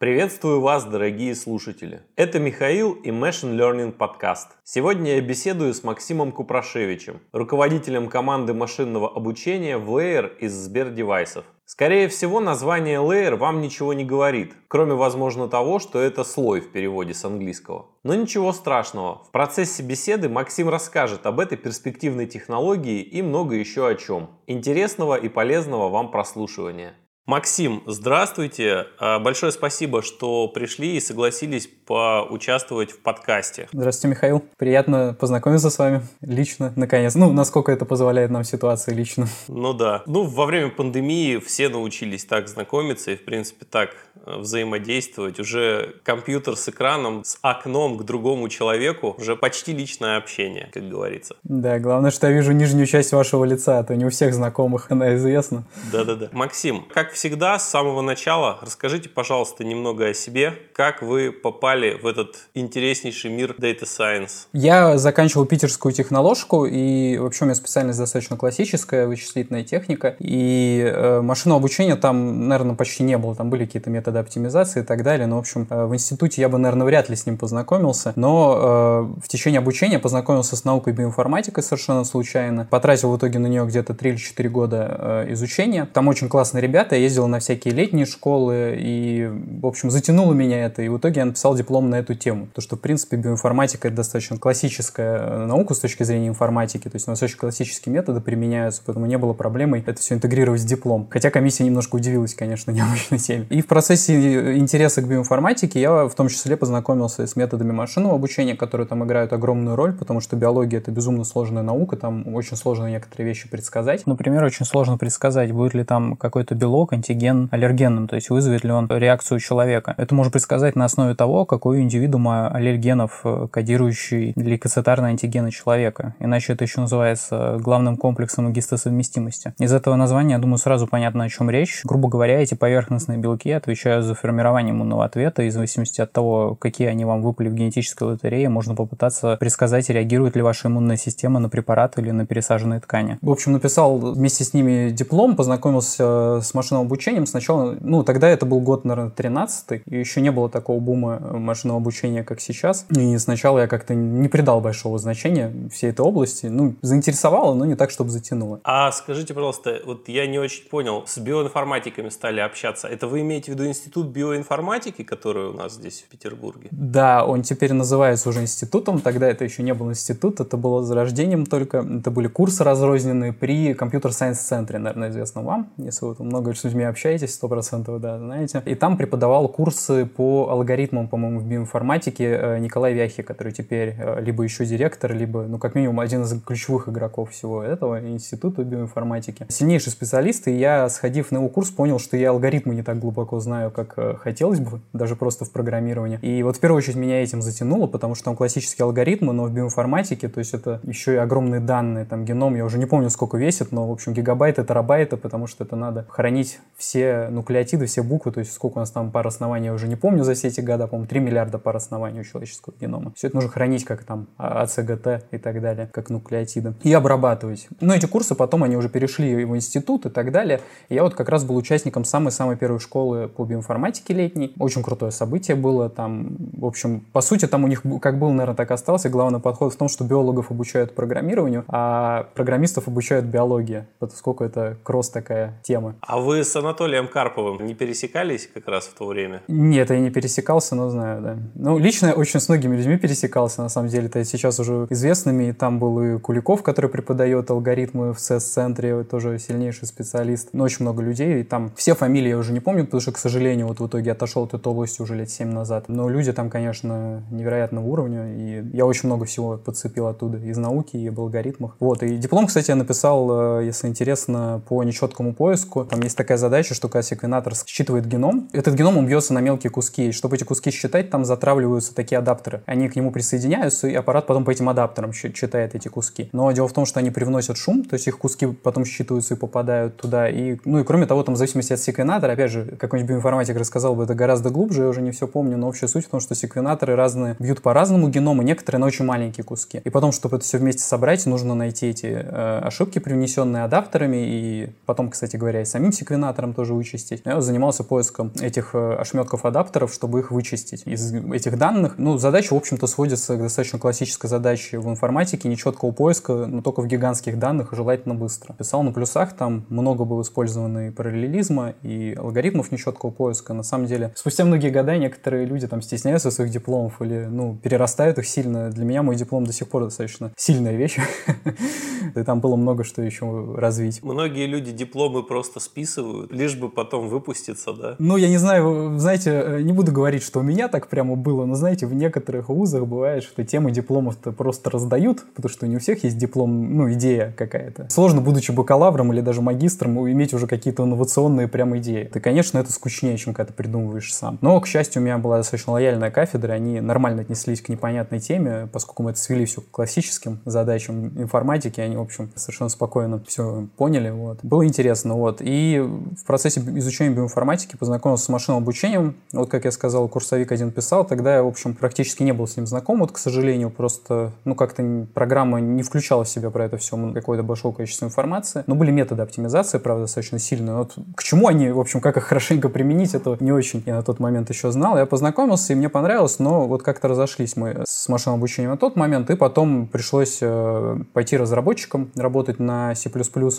Приветствую вас, дорогие слушатели. Это Михаил и Machine Learning подкаст. Сегодня я беседую с Максимом Купрашевичем, руководителем команды машинного обучения в Layer из Сбердевайсов. Скорее всего, название Layer вам ничего не говорит, кроме, возможно, того, что это слой в переводе с английского. Но ничего страшного. В процессе беседы Максим расскажет об этой перспективной технологии и много еще о чем. Интересного и полезного вам прослушивания. Максим, здравствуйте. А, большое спасибо, что пришли и согласились поучаствовать в подкасте. Здравствуйте, Михаил. Приятно познакомиться с вами лично, наконец. Ну, насколько это позволяет нам ситуация лично. Ну да. Ну, во время пандемии все научились так знакомиться и, в принципе, так э, взаимодействовать. Уже компьютер с экраном, с окном к другому человеку, уже почти личное общение, как говорится. Да, главное, что я вижу нижнюю часть вашего лица, а то не у всех знакомых она известна. Да-да-да. Максим, как всегда, с самого начала расскажите, пожалуйста, немного о себе. Как вы попали в этот интереснейший мир Data Science? Я заканчивал питерскую техноложку, и вообще у меня специальность достаточно классическая, вычислительная техника. И э, машинного обучения там, наверное, почти не было. Там были какие-то методы оптимизации и так далее. Но, в общем, э, в институте я бы, наверное, вряд ли с ним познакомился. Но э, в течение обучения познакомился с наукой биоинформатикой совершенно случайно. Потратил в итоге на нее где-то 3 или 4 года э, изучения. Там очень классные ребята, я ездил на всякие летние школы, и, в общем, затянуло меня это, и в итоге я написал диплом на эту тему. То, что, в принципе, биоинформатика — это достаточно классическая э, наука с точки зрения информатики, то есть у нас очень классические методы применяются, поэтому не было проблемой это все интегрировать в диплом. Хотя комиссия немножко удивилась, конечно, необычной теме. И в процессе интереса к биоинформатике я в том числе познакомился с методами машинного обучения, которые там играют огромную роль, потому что биология — это безумно сложная наука, там очень сложно некоторые вещи предсказать. Например, очень сложно предсказать, будет ли там какой-то белок, антиген аллергенным, то есть вызовет ли он реакцию человека. Это можно предсказать на основе того, какой у индивидуума аллергенов, э, кодирующий лейкоцитарные антигены человека. Иначе это еще называется главным комплексом гистосовместимости. Из этого названия, я думаю, сразу понятно, о чем речь. Грубо говоря, эти поверхностные белки отвечают за формирование иммунного ответа, и в зависимости от того, какие они вам выпали в генетической лотерее, можно попытаться предсказать, реагирует ли ваша иммунная система на препарат или на пересаженные ткани. В общем, написал вместе с ними диплом, познакомился с машинным обучением сначала, ну, тогда это был год, наверное, 13 и еще не было такого бума машинного обучения, как сейчас. И сначала я как-то не придал большого значения всей этой области. Ну, заинтересовало, но не так, чтобы затянуло. А скажите, пожалуйста, вот я не очень понял, с биоинформатиками стали общаться. Это вы имеете в виду институт биоинформатики, который у нас здесь в Петербурге? Да, он теперь называется уже институтом. Тогда это еще не был институт, это было зарождением только. Это были курсы разрозненные при компьютер-сайенс-центре, наверное, известно вам, если вы много с людьми общаетесь, сто процентов, да, знаете. И там преподавал курсы по алгоритмам, по-моему, в биоинформатике э, Николай Вяхи, который теперь э, либо еще директор, либо, ну, как минимум, один из ключевых игроков всего этого института биоинформатики. Сильнейший специалист, и я, сходив на его курс, понял, что я алгоритмы не так глубоко знаю, как э, хотелось бы, даже просто в программировании. И вот в первую очередь меня этим затянуло, потому что там классические алгоритмы, но в биоинформатике, то есть это еще и огромные данные, там геном, я уже не помню, сколько весит, но, в общем, гигабайты, терабайты, потому что это надо хранить все нуклеотиды, все буквы, то есть сколько у нас там пар оснований, я уже не помню за все эти года, по-моему, 3 миллиарда пар оснований у человеческого генома. Все это нужно хранить как там АЦГТ и так далее, как нуклеотиды, и обрабатывать. Но эти курсы потом, они уже перешли в институт и так далее. И я вот как раз был участником самой-самой первой школы по биоинформатике летней. Очень крутое событие было там. В общем, по сути, там у них как был, наверное, так остался. Главный подход в том, что биологов обучают программированию, а программистов обучают биологии, поскольку это кросс такая тема. А вы с Анатолием Карповым не пересекались как раз в то время? Нет, я не пересекался, но знаю, да. Ну, лично очень с многими людьми пересекался, на самом деле. Это сейчас уже известными. И там был и Куликов, который преподает алгоритмы в CES-центре, тоже сильнейший специалист. Но очень много людей. И там все фамилии я уже не помню, потому что, к сожалению, вот в итоге отошел от этой области уже лет 7 назад. Но люди там, конечно, невероятного уровня. И я очень много всего подцепил оттуда из науки и об алгоритмах. Вот. И диплом, кстати, я написал, э, если интересно, по нечеткому поиску там есть такая задача, что когда секвенатор считывает геном, этот геном он на мелкие куски. Чтобы эти куски считать, читать, там затравливаются такие адаптеры. Они к нему присоединяются, и аппарат потом по этим адаптерам читает эти куски. Но дело в том, что они привносят шум, то есть их куски потом считываются и попадают туда. И, ну и кроме того, там в зависимости от секвенатора, опять же, какой-нибудь биоинформатик рассказал бы это гораздо глубже, я уже не все помню, но общая суть в том, что секвенаторы разные бьют по-разному геному, некоторые на очень маленькие куски. И потом, чтобы это все вместе собрать, нужно найти эти э, ошибки, привнесенные адаптерами, и потом, кстати говоря, и самим секвенатором тоже вычистить. Я занимался поиском этих э, ошметков адаптеров, чтобы их вычистить из этих данных. Ну, задача, в общем-то, сводится к достаточно классической задаче в информатике, нечеткого поиска, но только в гигантских данных, желательно быстро. Писал на плюсах, там много было использовано и параллелизма, и алгоритмов нечеткого поиска. На самом деле, спустя многие года некоторые люди там стесняются своих дипломов или, ну, перерастают их сильно. Для меня мой диплом до сих пор достаточно сильная вещь. И там было много что еще развить. Многие люди дипломы просто списывают, лишь бы потом выпуститься, да? Ну, я не знаю, знаете, э, не буду говорить, что у меня так прямо было, но, знаете, в некоторых вузах бывает, что темы дипломов-то просто раздают, потому что не у всех есть диплом, ну, идея какая-то. Сложно, будучи бакалавром или даже магистром, иметь уже какие-то инновационные прям идеи. И, конечно, это скучнее, чем когда ты придумываешь сам. Но, к счастью, у меня была достаточно лояльная кафедра, они нормально отнеслись к непонятной теме, поскольку мы это свели все к классическим задачам информатики, они, в общем, совершенно спокойно все поняли. Вот. Было интересно. Вот. И в процессе изучения биоинформатики познакомился с машинным обучением. Вот, как я сказал, курсовик один писал. Тогда я, в общем, практически не был с ним знаком. Вот, к сожалению, просто, ну, как-то программа не включала в себя про это все какое-то большое количество информации. Но были методы оптимизации, правда, достаточно сильные. Вот к чему они, в общем, как их хорошенько применить, это не очень я на тот момент еще знал. Я познакомился, и мне понравилось, но вот как-то разошлись мы с машинным обучением на тот момент, и потом пришлось э, пойти разработчиком, работать на C++,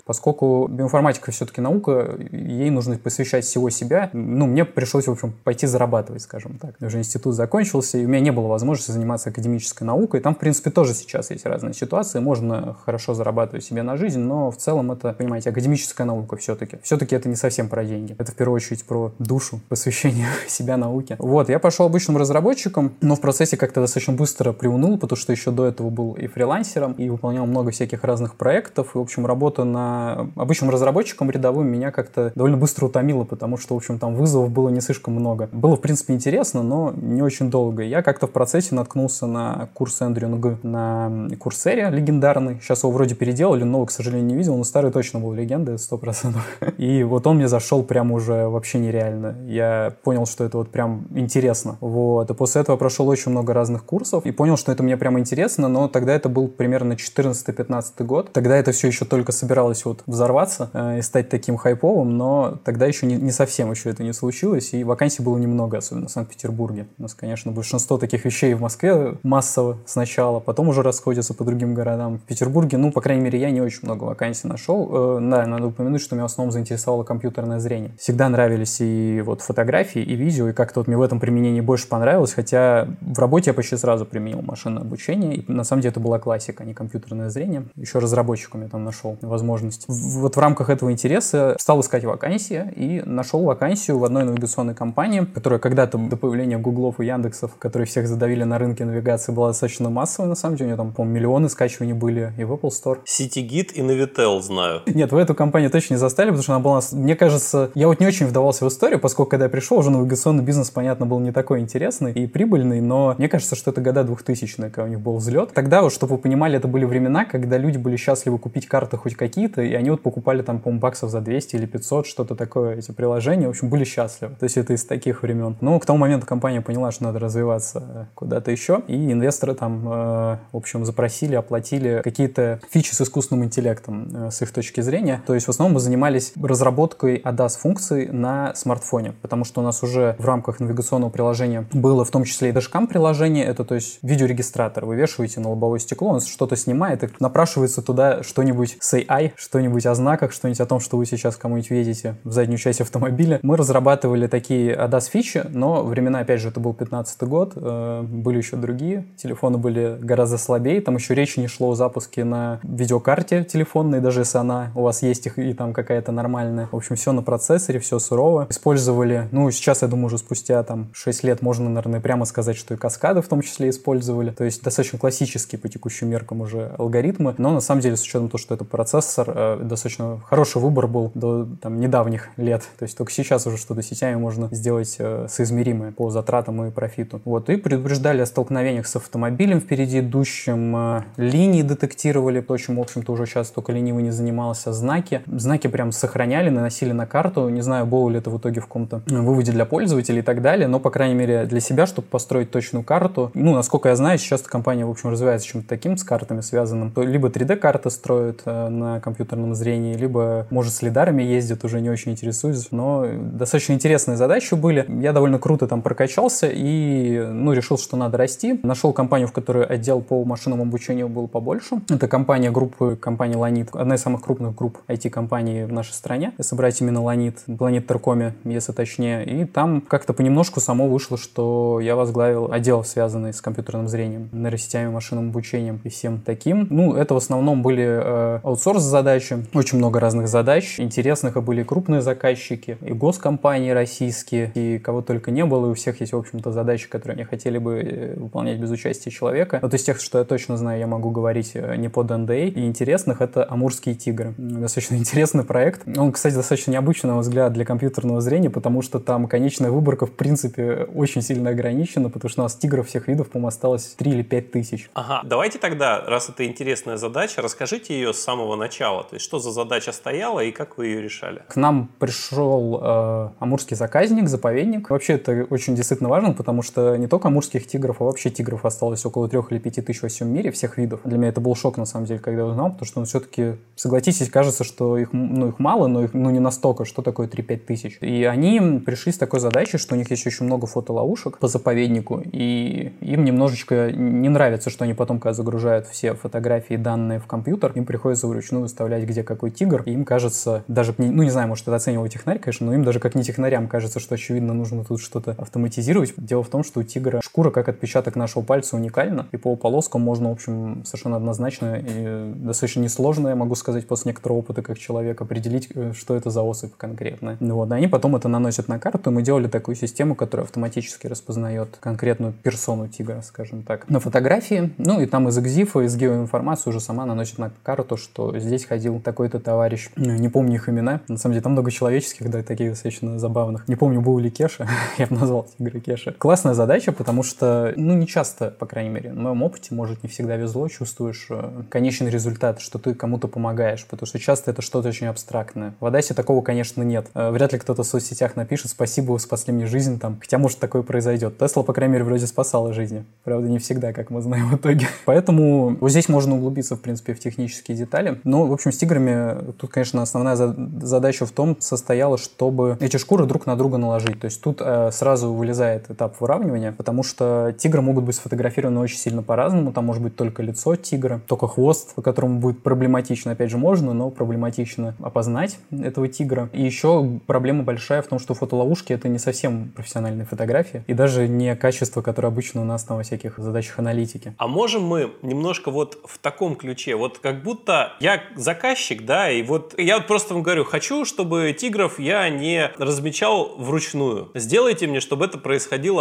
поскольку биоинформатика все-таки наука, ей нужно посвящать всего себя. Ну, мне пришлось, в общем, пойти зарабатывать, скажем так. Уже институт закончился, и у меня не было возможности заниматься академической наукой. Там, в принципе, тоже сейчас есть разные ситуации. Можно хорошо зарабатывать себе на жизнь, но в целом это, понимаете, академическая наука все-таки. Все-таки это не совсем про деньги. Это в первую очередь про душу, посвящение себя науке. Вот, я пошел обычным разработчиком, но в процессе как-то достаточно быстро приунул, потому что еще до этого был и фрилансером, и выполнял много всяких разных проектов. И, в общем, работа на обычным разработчиком рядовым меня как-то довольно быстро утомила, потому что, в общем, там вызовов было не слишком много. Было, в принципе, интересно, но не очень долго. Я как-то в процессе наткнулся на курс Эндрю Нг на Курсере легендарный. Сейчас его вроде переделали, но, к сожалению, не видел, но старый точно был легендой, 100%. И вот он мне зашел прям уже вообще нереально. Я понял, что это вот прям интересно. Вот. И после этого прошел очень много разных курсов и понял, что это мне прямо интересно, но тогда это был примерно 14-15 год. Тогда это все еще только собиралось вот взорваться э, и стать таким хайповым, но тогда еще не, не совсем еще это не случилось, и вакансий было немного, особенно в Санкт-Петербурге. У нас, конечно, большинство таких вещей в Москве массово сначала, потом уже расходятся по другим городам. В Петербурге, ну, по крайней мере, я не очень много вакансий нашел. Э, да, надо упомянуть, что меня в основном заинтересовало компьютерное зрение. Всегда нравились и вот фотографии, и видео, и как-то вот мне в этом применении больше понравилось, хотя в работе я почти сразу применил машинное обучение, и на самом деле это была классика, а не компьютерное зрение. Еще разработчиком я там нашел возможность. Вот в рамках этого интереса стал искать вакансии и нашел вакансию в одной навигационной компании, которая когда-то до появления Гуглов и Яндексов, которые всех задавили на рынке навигации, была достаточно массовой, на самом деле. У нее там, по миллионы скачиваний были и в Apple Store. CityGit и Navitel знаю. Нет, в эту компанию точно не заставили, потому что она была... Мне кажется, я вот не очень вдавался в историю, поскольку когда я пришел, уже навигационный бизнес, понятно, был не такой интересный и прибыльный, но мне кажется, что это года 2000-е, когда у них был взлет. Тогда, вот, чтобы вы понимали, это были времена, когда люди были счастливы купить карты хоть какие-то, и они вот покупали там, по баксов за 200 или 500, что-то такое, эти приложения, в общем, были счастливы. То есть это из таких времен. Но к тому моменту компания поняла, что надо развиваться куда-то еще, и инвесторы там, э, в общем, запросили, оплатили какие-то фичи с искусственным интеллектом э, с их точки зрения. То есть в основном мы занимались разработкой ADAS-функций на смартфоне, потому что у нас уже в рамках навигационного приложения было в том числе и дашкам приложение, это то есть видеорегистратор. Вывешиваете на лобовое стекло, он что-то снимает, и напрашивается туда что-нибудь с AI, что-нибудь о знаках, что-нибудь о том, что вы сейчас кому-нибудь видите в заднюю часть автомобиля. Мы разрабатывали такие ADAS фичи, но времена, опять же, это был 15 год, э, были еще другие, телефоны были гораздо слабее, там еще речи не шло о запуске на видеокарте телефонной, даже если она у вас есть и там какая-то нормальная. В общем, все на процессоре, все сурово. Использовали, ну, сейчас, я думаю, уже спустя там 6 лет можно, наверное, прямо сказать, что и каскады в том числе использовали. То есть достаточно классические по текущим меркам уже алгоритмы, но на самом деле с учетом того, что это процессор, э, достаточно хороший выбор был до там, недавних лет. То есть только сейчас уже что-то сетями можно сделать э, соизмеримое по затратам затратам и профиту. Вот, и предупреждали о столкновениях с автомобилем впереди идущим, э, линии детектировали, то, чем, в общем-то, уже сейчас только ленивый не занимался, знаки. Знаки прям сохраняли, наносили на карту. Не знаю, было ли это в итоге в каком-то выводе для пользователей и так далее, но, по крайней мере, для себя, чтобы построить точную карту. Ну, насколько я знаю, сейчас компания, в общем, развивается чем-то таким с картами связанным. Либо 3D-карты строят э, на компьютерном зрении, либо, может, с лидарами ездят, уже не очень интересуюсь. Но достаточно интересные задачи были. Я довольно круто там прокачался и, ну, решил, что надо расти. Нашел компанию, в которой отдел по машинному обучению был побольше. Это компания группы, компании Ланит, одна из самых крупных групп IT-компаний в нашей стране, если брать именно Ланит, Планет Теркоме, если точнее. И там как-то понемножку само вышло, что я возглавил отдел, связанный с компьютерным зрением, нейросетями, машинным обучением и всем таким. Ну, это в основном были э, аутсорс-задачи, очень много разных задач. Интересных и были крупные заказчики, и госкомпании российские, и кого только не было, и у всех есть, в общем-то, задачи, которые они хотели бы э, выполнять без участия человека. Вот из тех, что я точно знаю, я могу говорить э, не под NDA. И интересных это «Амурские тигры». Достаточно интересный проект. Он, кстати, достаточно необычный, на мой взгляд, для компьютерного зрения, потому что там конечная выборка, в принципе, очень сильно ограничена, потому что у нас тигров всех видов, по-моему, осталось 3 или 5 тысяч. Ага, давайте тогда, раз это интересная задача, расскажите ее с самого начала. То есть, что за задача стояла и как вы ее решали? К нам пришел э, амурский заказник, заповедник. Вообще это очень действительно важно, потому что не только амурских тигров, а вообще тигров осталось около трех или пяти тысяч во всем мире, всех видов. Для меня это был шок, на самом деле, когда я узнал, потому что, ну, все-таки, согласитесь, кажется, что их, ну, их мало, но их, ну, не настолько, что такое 3-5 тысяч. И они пришли с такой задачей, что у них есть очень много фотоловушек по заповеднику, и им немножечко не нравится, что они потом, когда загружают все фотографии и данные в компьютер, им приходится вручную выставлять, где какой тигр, и им кажется, даже, ну, не знаю, может, это оценивал технарь, конечно, но им даже как не технарям кажется, что, очевидно, нужно тут что-то автоматизировать. Дело в том, что у тигра шкура, как отпечаток нашего пальца, уникальна, и по полоскам можно, в общем, совершенно однозначно и достаточно несложно, я могу сказать, после некоторого опыта как человек, определить, э, что это за особь конкретная. Ну, вот, они потом это наносят на карту, и мы делали такую систему, которая автоматически распознает конкретную персону тигра, скажем так, на фотографии, ну, и там из экзифа, из геоинформации уже сама наносит на карту, что здесь ходил такой-то товарищ. Не помню их имена. На самом деле, там много человеческих, да, таких достаточно забавных. Не помню, был ли Кеша. Я бы назвал тигра Кеша. Классная задача, потому что, ну, не часто, по крайней мере, в моем опыте, может, не всегда везло, чувствуешь э, конечный результат, что ты кому-то помогаешь, потому что часто это что-то очень абстрактное. В Адасе такого, конечно, нет. Э, вряд ли кто-то в соцсетях напишет «Спасибо, вы спасли мне жизнь», там, хотя, может, такое произойдет. Тесла, по крайней мере, вроде спасала жизни. Правда, не всегда, как мы знаем в итоге. Поэтому вот здесь можно углубиться, в принципе, в технические детали. Но, в общем, с тиграми тут, конечно, основная задача в том состояла, чтобы эти шкуры друг на друга наложить. То есть тут э, сразу вылезает этап выравнивания, потому что тигры могут быть сфотографированы очень сильно по-разному. Там может быть только лицо тигра, только хвост, по которому будет проблематично, опять же, можно, но проблематично опознать этого тигра. И еще проблема большая в том, что фотоловушки — это не совсем профессиональные фотографии, и даже не качество, которое обычно у нас во всяких задачах аналитики. А можем мы немножко вот в таком ключе, вот как будто я заказчик, да, и вот я вот просто вам говорю, хочу, чтобы тигров я не размечал вручную. Сделайте мне, чтобы это происходило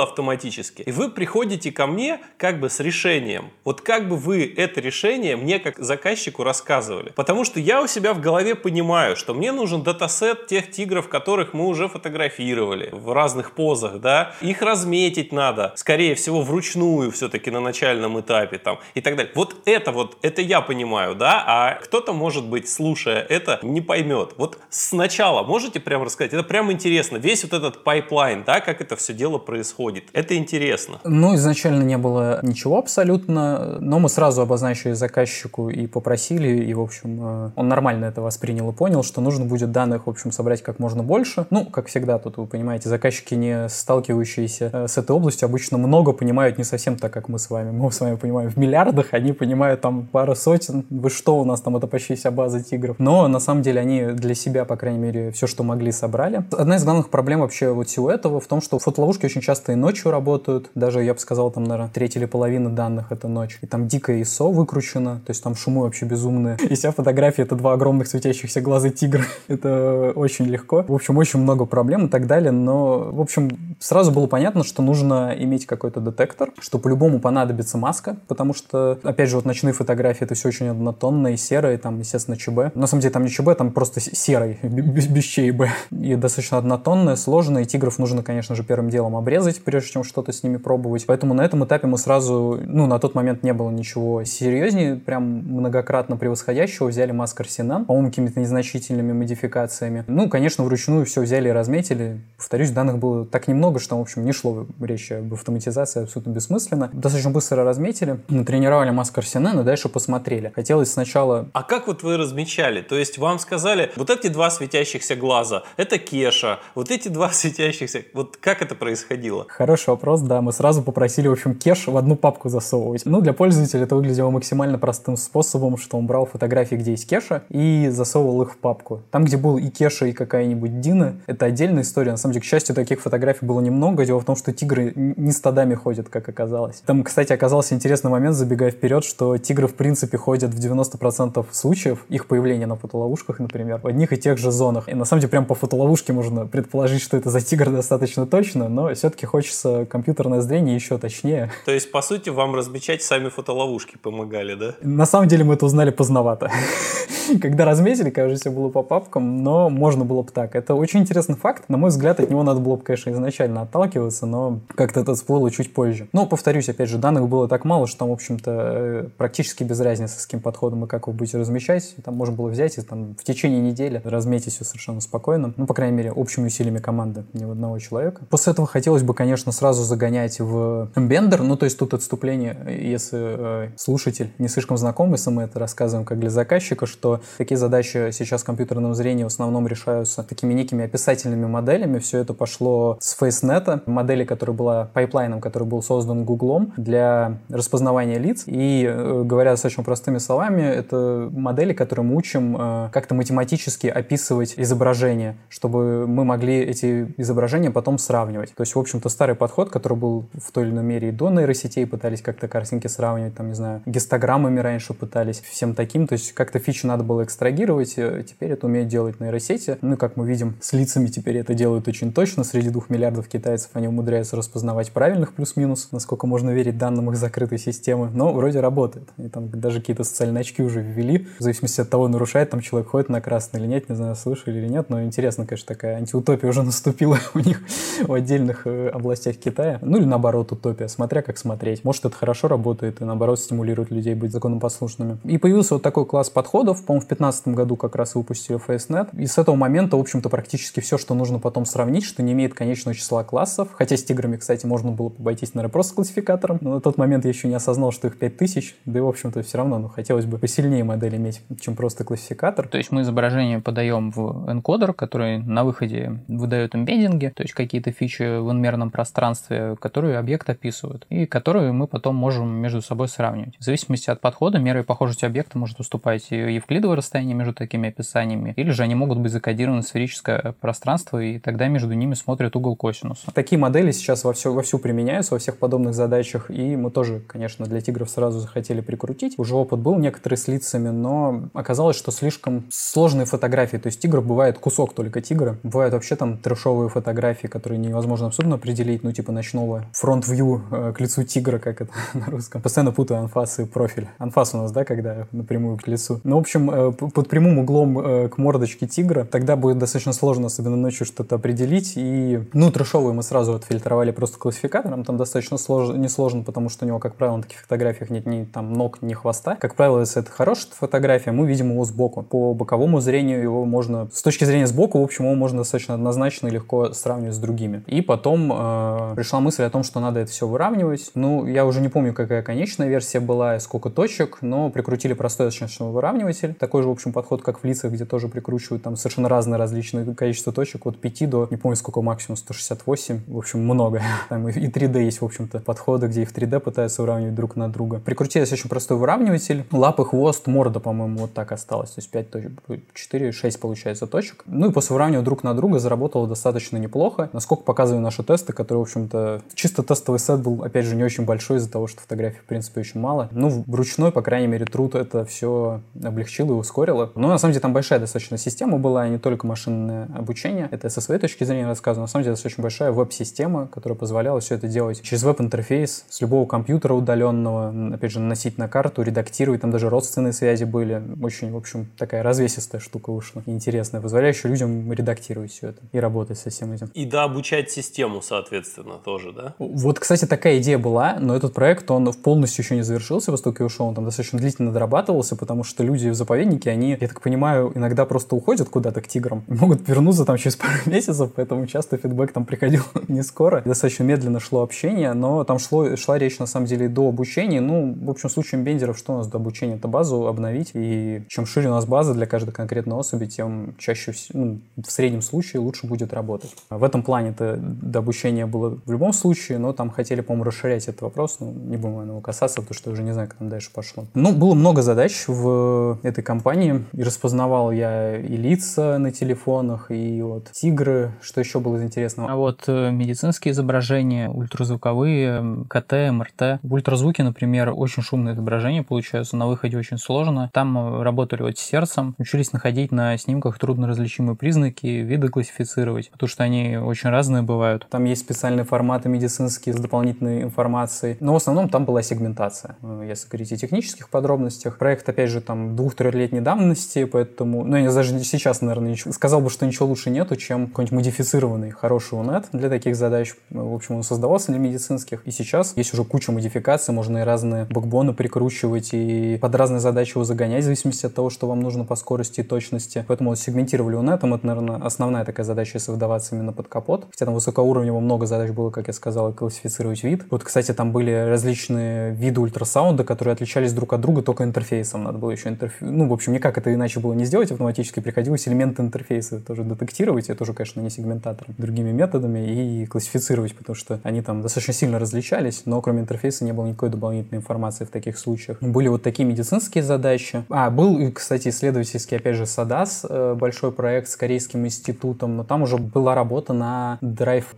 автоматически. И вы приходите ко мне как бы с решением. Вот как бы вы это решение мне как заказчику рассказывали. Потому что я у себя в голове понимаю, что мне нужен датасет тех тигров, которых мы уже фотографировали в разных позах, да. Их разметить надо, скорее всего, вручную все-таки на начальном этапе там и так далее. Вот это вот, это я понимаю, да, а кто-то, может быть, слушая это, не поймет. Вот сначала можете прямо рассказать? Это прям интересно. Весь вот этот пайплайн, да, как это все дело происходит. Это интересно. Ну, изначально не было ничего абсолютно, но мы сразу обозначили заказчику и попросили, и, в общем, э, он нормально это воспринял и понял, что нужно будет данных, в общем, собрать как можно больше. Ну, как всегда, тут вы понимаете, заказчики, не сталкивающиеся э, с этой областью, обычно много понимают не совсем так, как мы с вами. Мы с вами понимаем в миллиардах, они понимают там пару сотен. Вы что, у нас там это почти вся база тигров. Но на самом деле они для себя, по крайней мере, все, что могли, собрали. Одна из главных проблем вообще вот всего этого в том, что фотоловушки очень часто и ночью работают. Даже, я бы сказал, там, наверное, треть или половина данных — это ночь. И там дикое ISO выкручено, то есть там шумы вообще безумные. И вся фотография — это два огромных светящихся глаза тигра. это очень легко. В общем, очень много проблем и так далее. Но, в общем, сразу было понятно, что нужно иметь какой-то детектор, что по-любому понадобится маска, потому что, опять же, вот ночные фотографии — это все очень однотонное и серое, там, естественно, ЧБ. На самом деле там не ЧБ, там просто серый, без, без ЧБ. И достаточно однотонное, сложное, и тигров нужно, конечно же, первым делом пополам обрезать, прежде чем что-то с ними пробовать. Поэтому на этом этапе мы сразу, ну, на тот момент не было ничего серьезнее, прям многократно превосходящего. Взяли Mask Arsenal, по-моему, какими-то незначительными модификациями. Ну, конечно, вручную все взяли и разметили. Повторюсь, данных было так немного, что, в общем, не шло речь об автоматизации абсолютно бессмысленно. Достаточно быстро разметили, натренировали Mask Arsenal и дальше посмотрели. Хотелось сначала... А как вот вы размечали? То есть вам сказали, вот эти два светящихся глаза, это Кеша, вот эти два светящихся, вот как это происходило? Хороший вопрос, да. Мы сразу попросили, в общем, кеш в одну папку засовывать. Ну, для пользователя это выглядело максимально простым способом, что он брал фотографии, где есть кеша, и засовывал их в папку. Там, где был и кеша, и какая-нибудь Дина, это отдельная история. На самом деле, к счастью, таких фотографий было немного. Дело в том, что тигры не стадами ходят, как оказалось. Там, кстати, оказался интересный момент, забегая вперед, что тигры, в принципе, ходят в 90% случаев их появления на фотоловушках, например, в одних и тех же зонах. И на самом деле, прям по фотоловушке можно предположить, что это за тигр достаточно точно, но все-таки хочется компьютерное зрение еще точнее. То есть, по сути, вам размечать сами фотоловушки помогали, да? На самом деле мы это узнали поздновато. Когда разметили, кажется, все было по папкам, но можно было бы так. Это очень интересный факт. На мой взгляд, от него надо было бы, конечно, изначально отталкиваться, но как-то это всплыло чуть позже. Но, повторюсь, опять же, данных было так мало, что там, в общем-то, э, практически без разницы, с каким подходом и как вы будете размещать. Там можно было взять и там в течение недели разметить все совершенно спокойно. Ну, по крайней мере, общими усилиями команды, в одного человека. После этого хотелось бы, конечно, сразу загонять в Embender. Ну, то есть тут отступление, если э, слушатель не слишком знаком, если мы это рассказываем как для заказчика, что такие задачи сейчас компьютерном зрении в основном решаются такими некими описательными моделями. Все это пошло с FaceNet, модели, которая была пайплайном, который был создан Гуглом для распознавания лиц. И, э, говоря достаточно простыми словами, это модели, которые мы учим э, как-то математически описывать изображения, чтобы мы могли эти изображения потом сравнивать. То есть, в общем-то, старый подход, который был в той или иной мере и до нейросетей, пытались как-то картинки сравнивать, там, не знаю, гистограммами раньше пытались, всем таким. То есть, как-то фичу надо было экстрагировать, э, теперь это умеют делать нейросети. Ну, как мы видим, с лицами теперь это делают очень точно. Среди двух миллиардов китайцев они умудряются распознавать правильных плюс-минус, насколько можно верить данным их закрытой системы. Но вроде работает. И там даже какие-то социальные очки уже ввели. В зависимости от того, нарушает там человек ходит на красный или нет, не знаю, слышали или нет. Но интересно, конечно, такая антиутопия уже наступила у них в отдельных э, областях Китая. Ну или наоборот, утопия, смотря как смотреть. Может, это хорошо работает и наоборот стимулирует людей быть законопослушными. И появился вот такой класс подходов. По-моему, в 2015 году как раз выпустили FaceNet. И с этого момента, в общем-то, практически все, что нужно потом сравнить, что не имеет конечного числа классов. Хотя с тиграми, кстати, можно было обойтись, наверное, просто классификатором. Но на тот момент я еще не осознал, что их 5000. Да и, в общем-то, все равно, ну, хотелось бы посильнее модель иметь, чем просто классификатор. То есть мы изображение подаем в энкодер, который на выходе выдает эмбеддинги, то есть какие-то фичи в инмерном пространстве, которые объект описывают, и которые мы потом можем между собой сравнивать. В зависимости от подхода мерой похожести объекта может выступать и евклидовое расстояние между такими описаниями, или же они могут быть закодированы в сферическое пространство, и тогда между ними смотрят угол косинуса. Такие модели сейчас во все, вовсю применяются во всех подобных задачах, и мы тоже, конечно, для тигров сразу захотели прикрутить. Уже опыт был некоторые с лицами, но оказалось, что слишком сложные фотографии. То есть тигр бывает кусок только тигра. Бывают вообще там трешовые фотографии, которые невозможно абсолютно определить, ну типа ночного фронт-вью э, к лицу тигра, как это на русском. Постоянно путаю анфас и профиль. Анфас у нас, да, когда напрямую к лицу. Ну, в общем, э, под прямым углом э, к мордочке тигра тогда будет достаточно сложно, особенно ночью, что-то определить. И, ну, трешовые мы сразу отфильтровали просто классификатором. Там достаточно сложно, несложно, потому что у него, как правило, на таких фотографиях нет ни там ног, ни хвоста. Как правило, если это хорошая фотография, мы видим его сбоку. По боковому зрению его можно, с точки зрения сбоку, в общем, его можно достаточно однозначно и легко сравнивать с другими. И потом э, пришла мысль о том, что надо это все выравнивать. Ну, я уже не помню, какая конечная версия была и сколько точек, но прикрутили простой достаточно выравниватель. Такой же, в общем, подход, как в лицах, где тоже прикручивают там совершенно разные различные количество точек, от 5 до, не помню, сколько максимум, 168. В общем, много. Там и 3D есть, в общем-то, подходы, где и в 3D пытаются выравнивать друг на друга. Прикрутили очень простой выравниватель. Лапы, хвост, морда, по-моему, вот так осталось. То есть 5 точек, 4, 6 получается точек. Ну и после выравнивания друг на друга заработало достаточно неплохо. Насколько показывали наши тесты, которые, в общем-то, чисто тестовый сет был, опять же, не очень большой из-за того, что фотографий, в принципе, очень мало. Ну, вручной, по крайней мере, труд это все облегчил и ускорило. Но на самом деле там большая достаточно система была, не только машинное обучение. Это со своей точки зрения рассказываю. На самом деле это очень большая веб-система, которая позволяла все это делать через веб-интерфейс с любого компьютера удаленного, опять же, наносить на карту, редактировать. Там даже родственные связи были. Очень, в общем, такая развесистая штука вышла. Интересная, позволяющая людям редактировать все это и работать со всем этим. И да, обучать систему, соответственно, тоже, да? Вот, кстати, такая идея была, но этот проект, он полностью еще не завершился, поскольку я ушел, он там достаточно длительно дорабатывался, потому что люди в заповеднике, они, я так понимаю, иногда просто уходят куда-то к тиграм, могут вернуться там через пару месяцев, поэтому часто фидбэк там приходил не скоро. Достаточно медленно шло общение, но там шло, шла речь на самом деле до обучения. Ну, в общем, случаем бендеров, что у нас до обучения? Это базу обновить, и чем шире у нас база для каждой конкретной особи, тем чаще, ну, в среднем случае лучше будет работать. В этом плане это обучения было в любом случае, но там хотели, по-моему, расширять этот вопрос, ну, не будем его касаться, потому что я уже не знаю, как там дальше пошло. Ну, было много задач в этой компании, и распознавал я и лица на телефонах, и вот тигры, что еще было интересного. А вот э, медицинские изображения, ультразвуковые, КТ, МРТ. В ультразвуке, например, очень шумные изображения получаются, на выходе очень сложно. Там э, работали вот с сердцем, учились находить на снимках трудноразличимые признаки, виды классифицировать, потому что они очень разные бывают. Там есть специальные форматы медицинские с дополнительной информацией, но в основном там была сегментация. Э, если говорить о технических подробностях, проект, опять же, там двух-трехлетней давности, поэтому, ну, я даже сейчас, наверное, ничего, сказал бы, что ничего лучше нету, чем какой-нибудь модифицированный хороший UNET для таких задач. В общем, он создавался для медицинских, и сейчас есть уже куча модификаций, можно и разные бэкбоны прикручивать, и под разные задачи его загонять, в зависимости от того, что вам нужно по скорости и точности. Поэтому вот сегментировали UNET, это, наверное, основная такая задача, если вдаваться именно под капот. Хотя там высокоуровнево много задач было, как я сказал, классифицировать вид. Вот, кстати, там были различные виды ультрасаунда, которые отличались друг от друга только интерфейсом. Надо было еще интерфейс... Ну, в общем, никак это иначе было не сделать автоматически. Приходилось элементы интерфейса тоже детектировать. Это уже, конечно, не сегментатором. Другими методами и классифицировать, потому что они там достаточно сильно различались, но кроме интерфейса не было никакой дополнительной информации в таких случаях. Были вот такие медицинские задачи. А, был, кстати, исследовательский, опять же, САДАС, э, большой проект с Корейским институтом, но там уже была работа на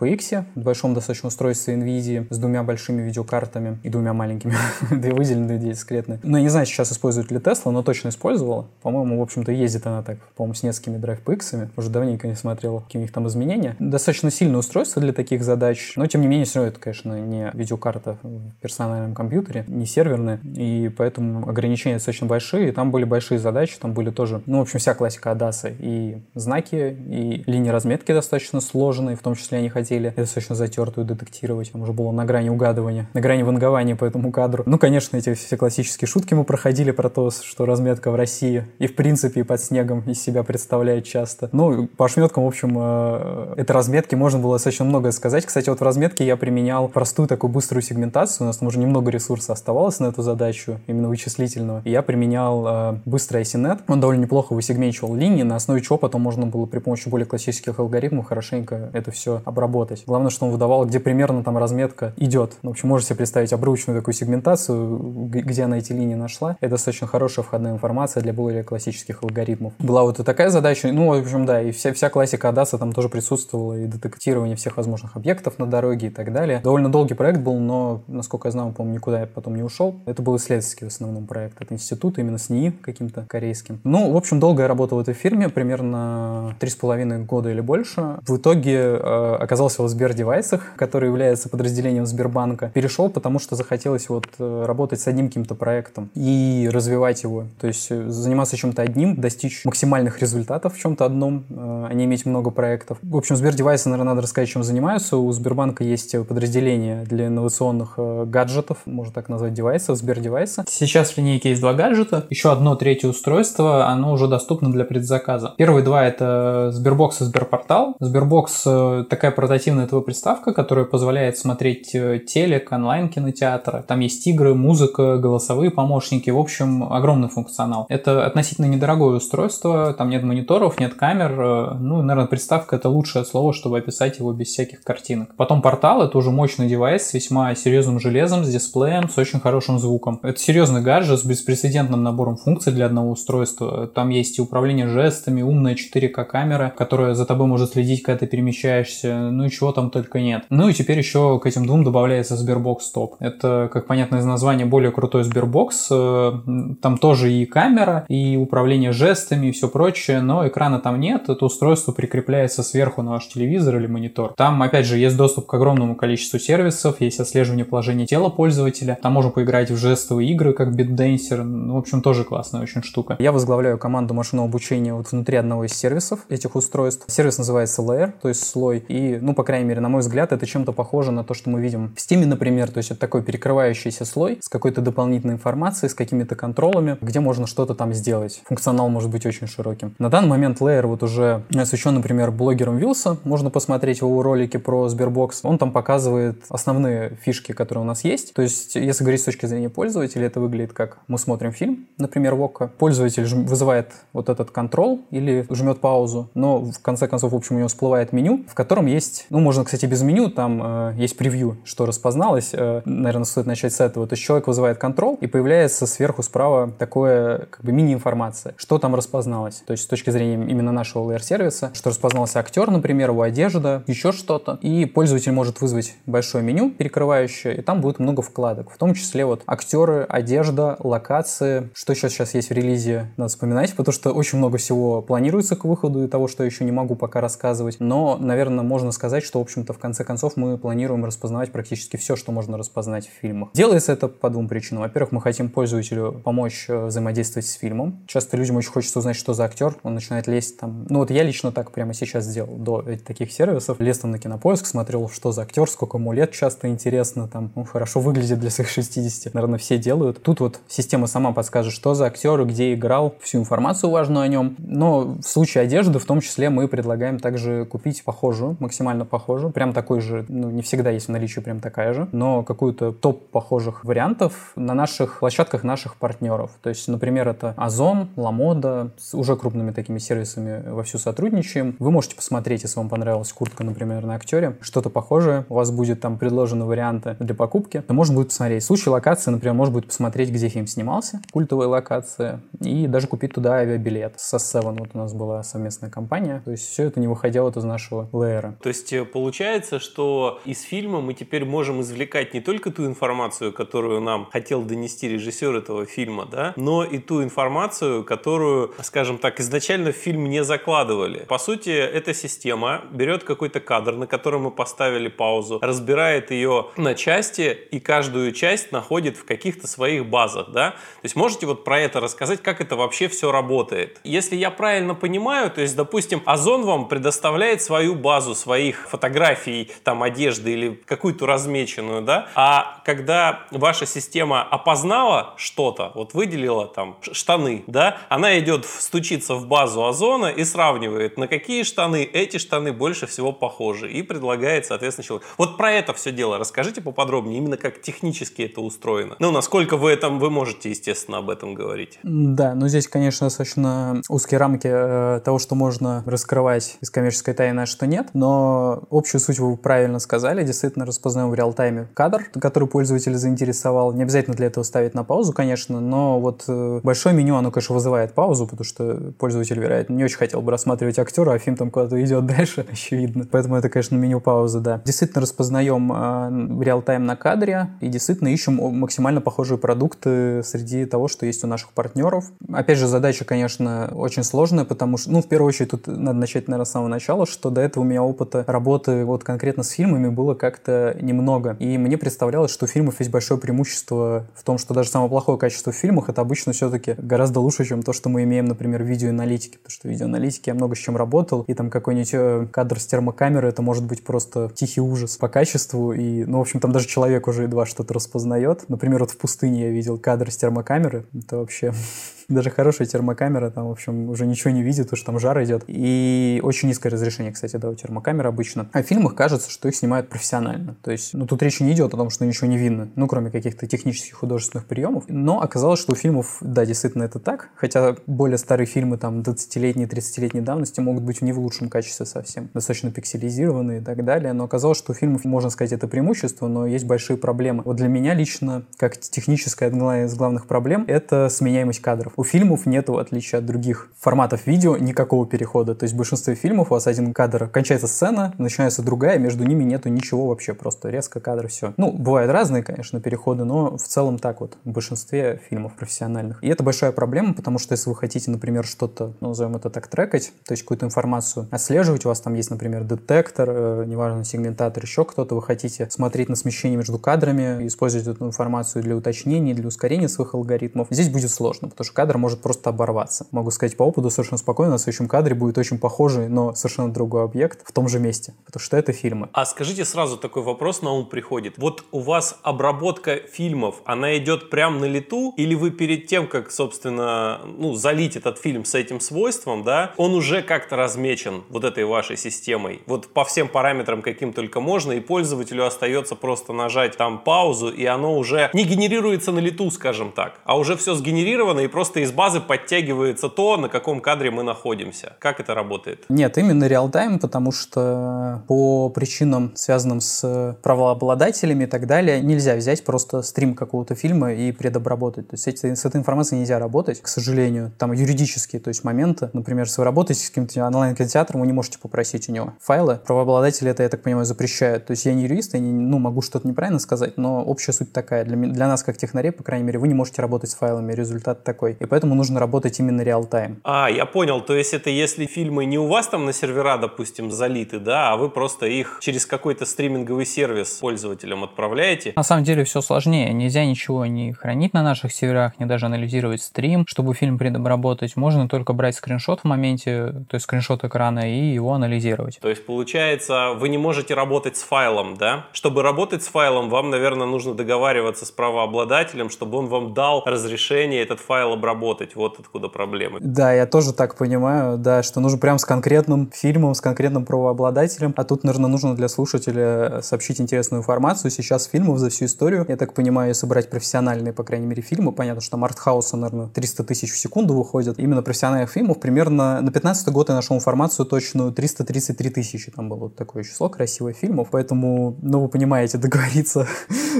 Drive PX, большом достаточно устройстве NVIDIA с двумя большими видеокартами и двумя маленькими, две выделенные, две дискретные. Ну, я не знаю, сейчас использует ли Tesla, но точно использовала. По-моему, в общем-то, ездит она так, по-моему, с несколькими Drive PX. Уже давненько не смотрел, какие у них там изменения. Достаточно сильное устройство для таких задач, но, тем не менее, все равно это, конечно, не видеокарта в персональном компьютере, не серверная, и поэтому ограничения достаточно большие, там были большие задачи, там были тоже, ну, в общем, вся классика Адасы, и знаки, и линии разметки достаточно сложные, в том числе они хотели достаточно затертую детектировать, там уже было на грани угадывания, на грани вангования по этому кадру. Ну, конечно, эти все классические шутки мы проходили про то, что разметка в России и, в принципе, под снегом из себя представляет часто. Ну, по ошметкам, в общем, э, этой разметки можно было достаточно многое сказать. Кстати, вот в разметке я применял простую такую быструю сегментацию, у нас там уже немного ресурса оставалось на эту задачу, именно вычислительного, и я применял э, быстрый ICNet, он довольно неплохо высегмечивал линии, на основе чего потом можно было при помощи более классических алгоритмов хорошенько это все обработать. Главное, что он выдавал, где примерно там разметка идет. Ну, в общем, можете себе представить обрывочную такую сегментацию, где она эти линии нашла. Это достаточно хорошая входная информация для более классических алгоритмов. Была вот и такая задача. Ну, в общем, да, и вся, вся классика ADAS там тоже присутствовала, и детектирование всех возможных объектов на дороге и так далее. Довольно долгий проект был, но, насколько я знаю, по-моему, никуда я потом не ушел. Это был исследовательский в основном проект от института, именно с НИИ каким-то корейским. Ну, в общем, долго я работал в этой фирме, примерно три с половиной года или больше. В итоге э, оказался в Сбердевайсах, который является подразделением Сбербанка. Перешел, потому что захотелось вот э, работать с одним каким-то проектом и развивать его. То есть э, заниматься чем-то одним, достичь максимальных результатов в чем-то одном, э, а не иметь много проектов. В общем, Сбердевайсы, наверное, надо рассказать, чем занимаются. У Сбербанка есть подразделение для инновационных гаджетов, можно так назвать, девайсов, Сбердевайсы. Сейчас в линейке есть два гаджета. Еще одно третье устройство, оно уже доступно для предзаказа. Первые два это Sberbox и Сберпортал. Sberbox такая портативная ТВ-приставка, которая позволяет смотреть телек, онлайн-кинотеатра. Там есть игры, музыка, голосовые помощники. В общем, огромный функционал. Это относительно недорогое устройство. Там нет мониторов, нет камер. Ну, наверное, приставка это лучшее слово, чтобы описать его без всяких картинок. Потом портал это уже мощный девайс с весьма серьезным железом, с дисплеем, с очень хорошим звуком. Это серьезный гаджет с беспрецедентным набором функций для одного устройства. Там есть и управление жестами, умная 4К камера, которая за тобой может следить, когда ты перемещаешься, ну и чего там только нет. Ну и теперь еще к этим двум добавляется Sberbox Top. Это, как понятно из названия, более крутой Sberbox. Там тоже и камера и управление жестами и все прочее, но экрана там нет, это устройство прикрепляется сверху на ваш телевизор или монитор. Там, опять же, есть доступ к огромному количеству сервисов, есть отслеживание положения тела пользователя, там можно поиграть в жестовые игры, как BitDancer, ну, в общем, тоже классная очень штука. Я возглавляю команду машинного обучения вот внутри одного из сервисов этих устройств. Сервис называется Layer, то есть слой, и, ну, по крайней мере, на мой взгляд, это чем-то похоже на то, что мы видим в Steam, например, то есть это такой перекрывающийся слой с какой-то дополнительной информацией, с какими-то контролами, где можно что-то там сделать. Функционал может быть очень широким. На данный момент Layer вот уже освещен, например, блогером Вилса, можно посмотреть его ролики про Sberbox. Он там показывает основные фишки, которые у нас есть. То есть, если говорить с точки зрения пользователя, это выглядит как мы смотрим фильм, например, в ОККО. Пользователь вызывает вот этот контрол или жмет паузу, но в конце концов, в общем, у него всплывает меню, в котором есть, ну, можно, кстати, без меню, там э, есть превью, что распозналось. Э, наверное, стоит начать с этого. То есть человек вызывает контрол, и появляется сверху справа такое, как бы, мини-информация, что там распозналось. То есть, с точки зрения именно нашего LR-сервиса, что распознался актер, например, его одежда, еще что-то. И пользователь может вызвать большое меню, перекрывающее, и там будет много вкладок. В том числе вот актеры, одежда, локации. Что еще сейчас есть в релизе, надо вспоминать, потому что очень много всего планируется к выходу и того, что я еще не могу пока рассказывать. Но, наверное, можно сказать, что, в общем-то, в конце концов мы планируем распознавать практически все, что можно распознать в фильмах. Делается это по двум причинам. Во-первых, мы хотим пользователю помочь э, взаимодействовать с фильмом. Часто людям очень хочется узнать, что за актер. Он начинает лезть там. Ну вот я лично так прямо сейчас сделал до таких сервисов. Лез там на кинопоиск, смотрел, что за актер, сколько ему лет, часто интересно, там, ну, хорошо выглядит для своих 60. Наверное, все делают. Тут вот система сама подскажет, что за актер где играл, всю информацию важную о нем. Но в случае одежды, в том числе, мы предлагаем также купить похожую, максимально похожую, прям такой же, ну, не всегда есть в наличии прям такая же, но какую-то топ похожих вариантов на наших площадках наших партнеров. То есть, например, это Озон, Ламода, с уже крупными такими сервисами вовсю сотрудничаем. Вы можете посмотреть, если вам понравилась куртка, например, на актере, что-то похожее, у вас будет там предложены варианты для покупки, то можно будет посмотреть. В случае локации, например, можно будет посмотреть, где фильм снимался, культовая локация, и даже купить туда авиабилет. Со Seven вот у нас была совместная компания, то есть все это не выходило из нашего лейера. То есть э, получается, что из фильма мы теперь можем извлекать не только ту информацию, которую нам хотел донести режиссер этого фильма, да, но и ту информацию, которую, скажем так, изначально в фильм не закладывали. По сути, эта система берет какой-то кадр, на котором мы поставили паузу, разбирает ее на части и каждую часть находит в каких-то своих базах, да. То есть можете вот про это рассказать, как это вообще все работает? Если я правильно понимаю, то есть, допустим, Озон вам предоставляет свою базу своих фотографий, там, одежды или какую-то размеченную, да, а когда ваша система опознала что-то, вот выделила там штаны, да, она идет, стучится в базу Озона и сравнивает, на какие штаны эти штаны больше всего похожи и предлагает, соответственно, человек. Вот про это все дело расскажите поподробнее, именно как технически это устроено. Ну, насколько вы этом, вы можете, естественно, об этом говорить. Да, но здесь, конечно, достаточно узкие рамки э, того, что можно раскрывать из коммерческой тайны, а что нет, но общую суть вы правильно сказали, действительно распознаем в реал-тайме кадр, который пользователя заинтересовал. Не обязательно для этого ставить на паузу, конечно, но вот э, большое меню, оно, конечно, вызывает паузу, потому что пользователь, вероятно, не очень хотел бы рассматривать актера, а фильм там куда-то идет дальше, очевидно. Поэтому это, конечно, меню паузы, да. Действительно распознаем э, реал-тайм на кадре и действительно ищем максимально похожие продукты среди того, что есть у наших партнеров. Опять же, задача, конечно, очень сложная, потому что, ну, в первую очередь, тут надо начать, наверное, с самого начала, что до этого у меня опыта работы вот конкретно с фильмами было как-то немного. И мне представлялось, что у фильмов есть большое преимущество в том, что даже самое плохое качество в фильмах это обычно все-таки гораздо лучше, чем то, что мы имеем, например, в видеоаналитике. Потому что в видеоаналитике я много с чем работал, и там какой-нибудь э, кадр с термокамеры, это может быть просто тихий ужас по качеству. И, ну, в общем, там даже человек уже едва что-то распознает. Например, вот в пустыне я видел кадр с термокамеры. Это вообще даже хорошая термокамера там, в общем, уже ничего не видит, потому что там жар идет. И очень низкое разрешение, кстати, да, у термокамер обычно. А в фильмах кажется, что их снимают профессионально. То есть, ну, тут речь не идет о том, что ничего не видно, ну, кроме каких-то технических художественных приемов. Но оказалось, что у фильмов, да, действительно это так. Хотя более старые фильмы, там, 20-летней, 30-летней давности могут быть не в лучшем качестве совсем. Достаточно пикселизированные и так далее. Но оказалось, что у фильмов, можно сказать, это преимущество, но есть большие проблемы. Вот для меня лично, как техническая одна из главных проблем, это сменяемость кадров. У фильмов нет, в отличие от других форматов видео, никакого перехода. То есть в большинстве фильмов у вас один кадр, кончается сцена, начинается другая, между ними нету ничего вообще, просто резко кадр, все. Ну, бывают разные, конечно, переходы, но в целом так вот в большинстве фильмов профессиональных. И это большая проблема, потому что если вы хотите, например, что-то, ну, назовем это так, трекать, то есть какую-то информацию отслеживать, у вас там есть, например, детектор, э, неважно, сегментатор, еще кто-то, вы хотите смотреть на смещение между кадрами, использовать эту информацию для уточнений, для ускорения своих алгоритмов. Здесь будет сложно, потому что кадр может просто оборваться. Могу сказать по опыту совершенно спокойно, на следующем кадре будет очень похожий, но совершенно другой объект в том же месте, потому что это фильмы. А скажите сразу такой вопрос на ум приходит. Вот у вас обработка фильмов, она идет прямо на лету, или вы перед тем, как, собственно, ну, залить этот фильм с этим свойством, да, он уже как-то размечен вот этой вашей системой, вот по всем параметрам, каким только можно, и пользователю остается просто нажать там паузу, и оно уже не генерируется на лету, скажем так, а уже все сгенерировано, и просто из базы подтягивается то, на каком кадре мы находимся. Как это работает? Нет, именно реал-тайм, потому что по причинам, связанным с правообладателями и так далее, нельзя взять просто стрим какого-то фильма и предобработать. То есть с этой информацией нельзя работать, к сожалению. Там юридические то есть моменты. Например, если вы работаете с каким-то онлайн-кинотеатром, вы не можете попросить у него файлы. Правообладатели это, я так понимаю, запрещают. То есть я не юрист, я не, ну, могу что-то неправильно сказать, но общая суть такая. Для, для нас, как технарей, по крайней мере, вы не можете работать с файлами, результат такой. И поэтому нужно работать именно реал-тайм. А, я понял. То есть это если фильмы не у вас там на сервера, допустим, залиты, да, а вы просто их через какой-то стриминговый сервис пользователям отправляете? На самом деле все сложнее. Нельзя ничего не хранить на наших серверах, не даже анализировать стрим, чтобы фильм предобработать. Можно только брать скриншот в моменте, то есть скриншот экрана, и его анализировать. То есть, получается, вы не можете работать с файлом, да? Чтобы работать с файлом, вам, наверное, нужно договариваться с правообладателем, чтобы он вам дал разрешение этот файл обработать. Вот откуда проблемы. Да, я тоже так понимаю, да, что нужно прям с конкретным фильмом, с конкретным правообладателем. А тут, наверное, нужно для слушателя сообщить интересную информацию. Сейчас фильмов за всю историю, я так понимаю, если брать профессиональные, по крайней мере, фильмы, понятно, что там артхауса, наверное, 300 тысяч в секунду выходит. Именно профессиональных фильмов примерно на 15 год я нашел информацию точную 333 тысячи. Там было вот такое число красивых фильмов. Поэтому, ну, вы понимаете, договориться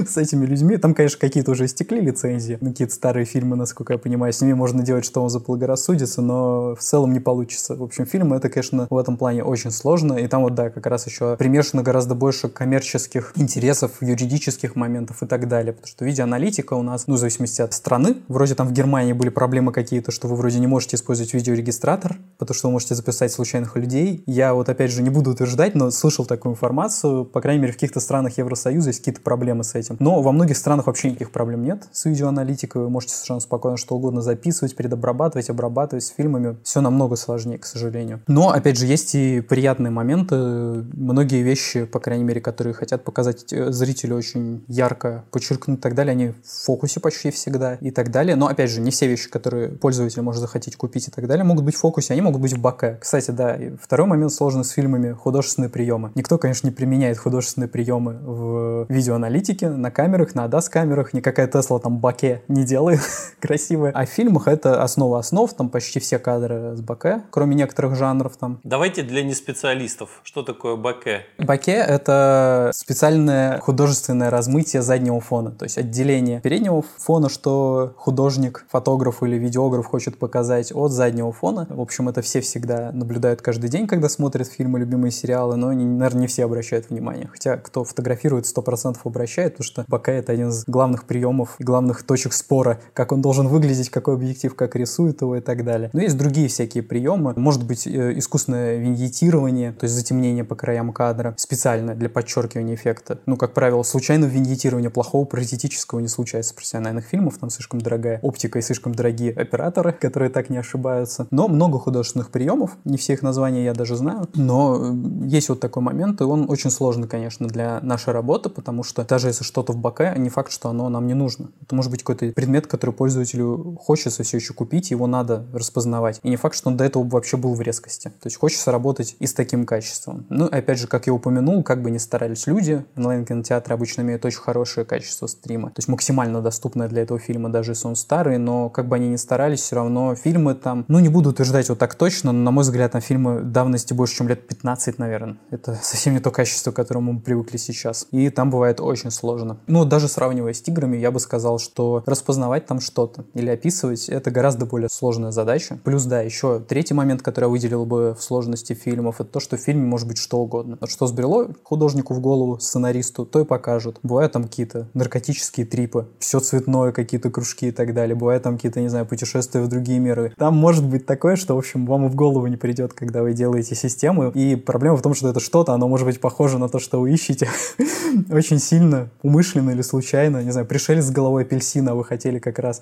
с этими людьми. Там, конечно, какие-то уже истекли лицензии. Какие-то старые фильмы, насколько я понимаю. Ними можно делать, что вам заблагорассудится, но в целом не получится. В общем, фильмы это, конечно, в этом плане очень сложно. И там вот, да, как раз еще примешано гораздо больше коммерческих интересов, юридических моментов и так далее. Потому что видеоаналитика у нас, ну, в зависимости от страны, вроде там в Германии были проблемы какие-то, что вы вроде не можете использовать видеорегистратор, потому что вы можете записать случайных людей. Я вот опять же не буду утверждать, но слышал такую информацию. По крайней мере, в каких-то странах Евросоюза есть какие-то проблемы с этим. Но во многих странах вообще никаких проблем нет с видеоаналитикой. Вы можете совершенно спокойно что угодно записывать, предобрабатывать, обрабатывать с фильмами. Все намного сложнее, к сожалению. Но, опять же, есть и приятные моменты. Многие вещи, по крайней мере, которые хотят показать э, зрителю очень ярко, подчеркнуть и так далее, они в фокусе почти всегда и так далее. Но, опять же, не все вещи, которые пользователь может захотеть купить и так далее, могут быть в фокусе, они могут быть в баке. Кстати, да, второй момент сложный с фильмами — художественные приемы. Никто, конечно, не применяет художественные приемы в видеоаналитике, на камерах, на ADAS-камерах. Никакая Тесла там баке не делает красивые. А в фильмах это основа основ, там почти все кадры с баке, кроме некоторых жанров там. Давайте для неспециалистов. Что такое баке? Баке — это специальное художественное размытие заднего фона, то есть отделение переднего фона, что художник, фотограф или видеограф хочет показать от заднего фона. В общем, это все всегда наблюдают каждый день, когда смотрят фильмы, любимые сериалы, но, наверное, не все обращают внимание. Хотя, кто фотографирует, 100% обращает, потому что баке — это один из главных приемов и главных точек спора, как он должен выглядеть, какой объектив, как рисует его и так далее. Но есть другие всякие приемы. Может быть, э, искусственное виньетирование, то есть затемнение по краям кадра, специально для подчеркивания эффекта. Ну, как правило, случайного виньетирования плохого паразитического не случается в профессиональных фильмах, там слишком дорогая оптика и слишком дорогие операторы, которые так не ошибаются. Но много художественных приемов, не все их названия я даже знаю, но э, есть вот такой момент, и он очень сложный, конечно, для нашей работы, потому что даже если что-то в боке, не факт, что оно нам не нужно. Это может быть какой-то предмет, который пользователю хочется все еще купить, его надо распознавать. И не факт, что он до этого вообще был в резкости. То есть хочется работать и с таким качеством. Ну, опять же, как я упомянул, как бы ни старались люди, онлайн-кинотеатры обычно имеют очень хорошее качество стрима. То есть максимально доступное для этого фильма, даже если он старый, но как бы они ни старались, все равно фильмы там, ну, не буду утверждать вот так точно, но, на мой взгляд, там фильмы давности больше, чем лет 15, наверное. Это совсем не то качество, к которому мы привыкли сейчас. И там бывает очень сложно. Ну, даже сравнивая с тиграми, я бы сказал, что распознавать там что-то или описывать описывать, это гораздо более сложная задача. Плюс, да, еще третий момент, который я выделил бы в сложности фильмов, это то, что в фильме может быть что угодно. Вот что сбрело художнику в голову, сценаристу, то и покажут. Бывают там какие-то наркотические трипы, все цветное, какие-то кружки и так далее. Бывают там какие-то, не знаю, путешествия в другие миры. Там может быть такое, что, в общем, вам и в голову не придет, когда вы делаете систему. И проблема в том, что это что-то, оно может быть похоже на то, что вы ищете очень сильно, умышленно или случайно. Не знаю, пришелец с головой апельсина, а вы хотели как раз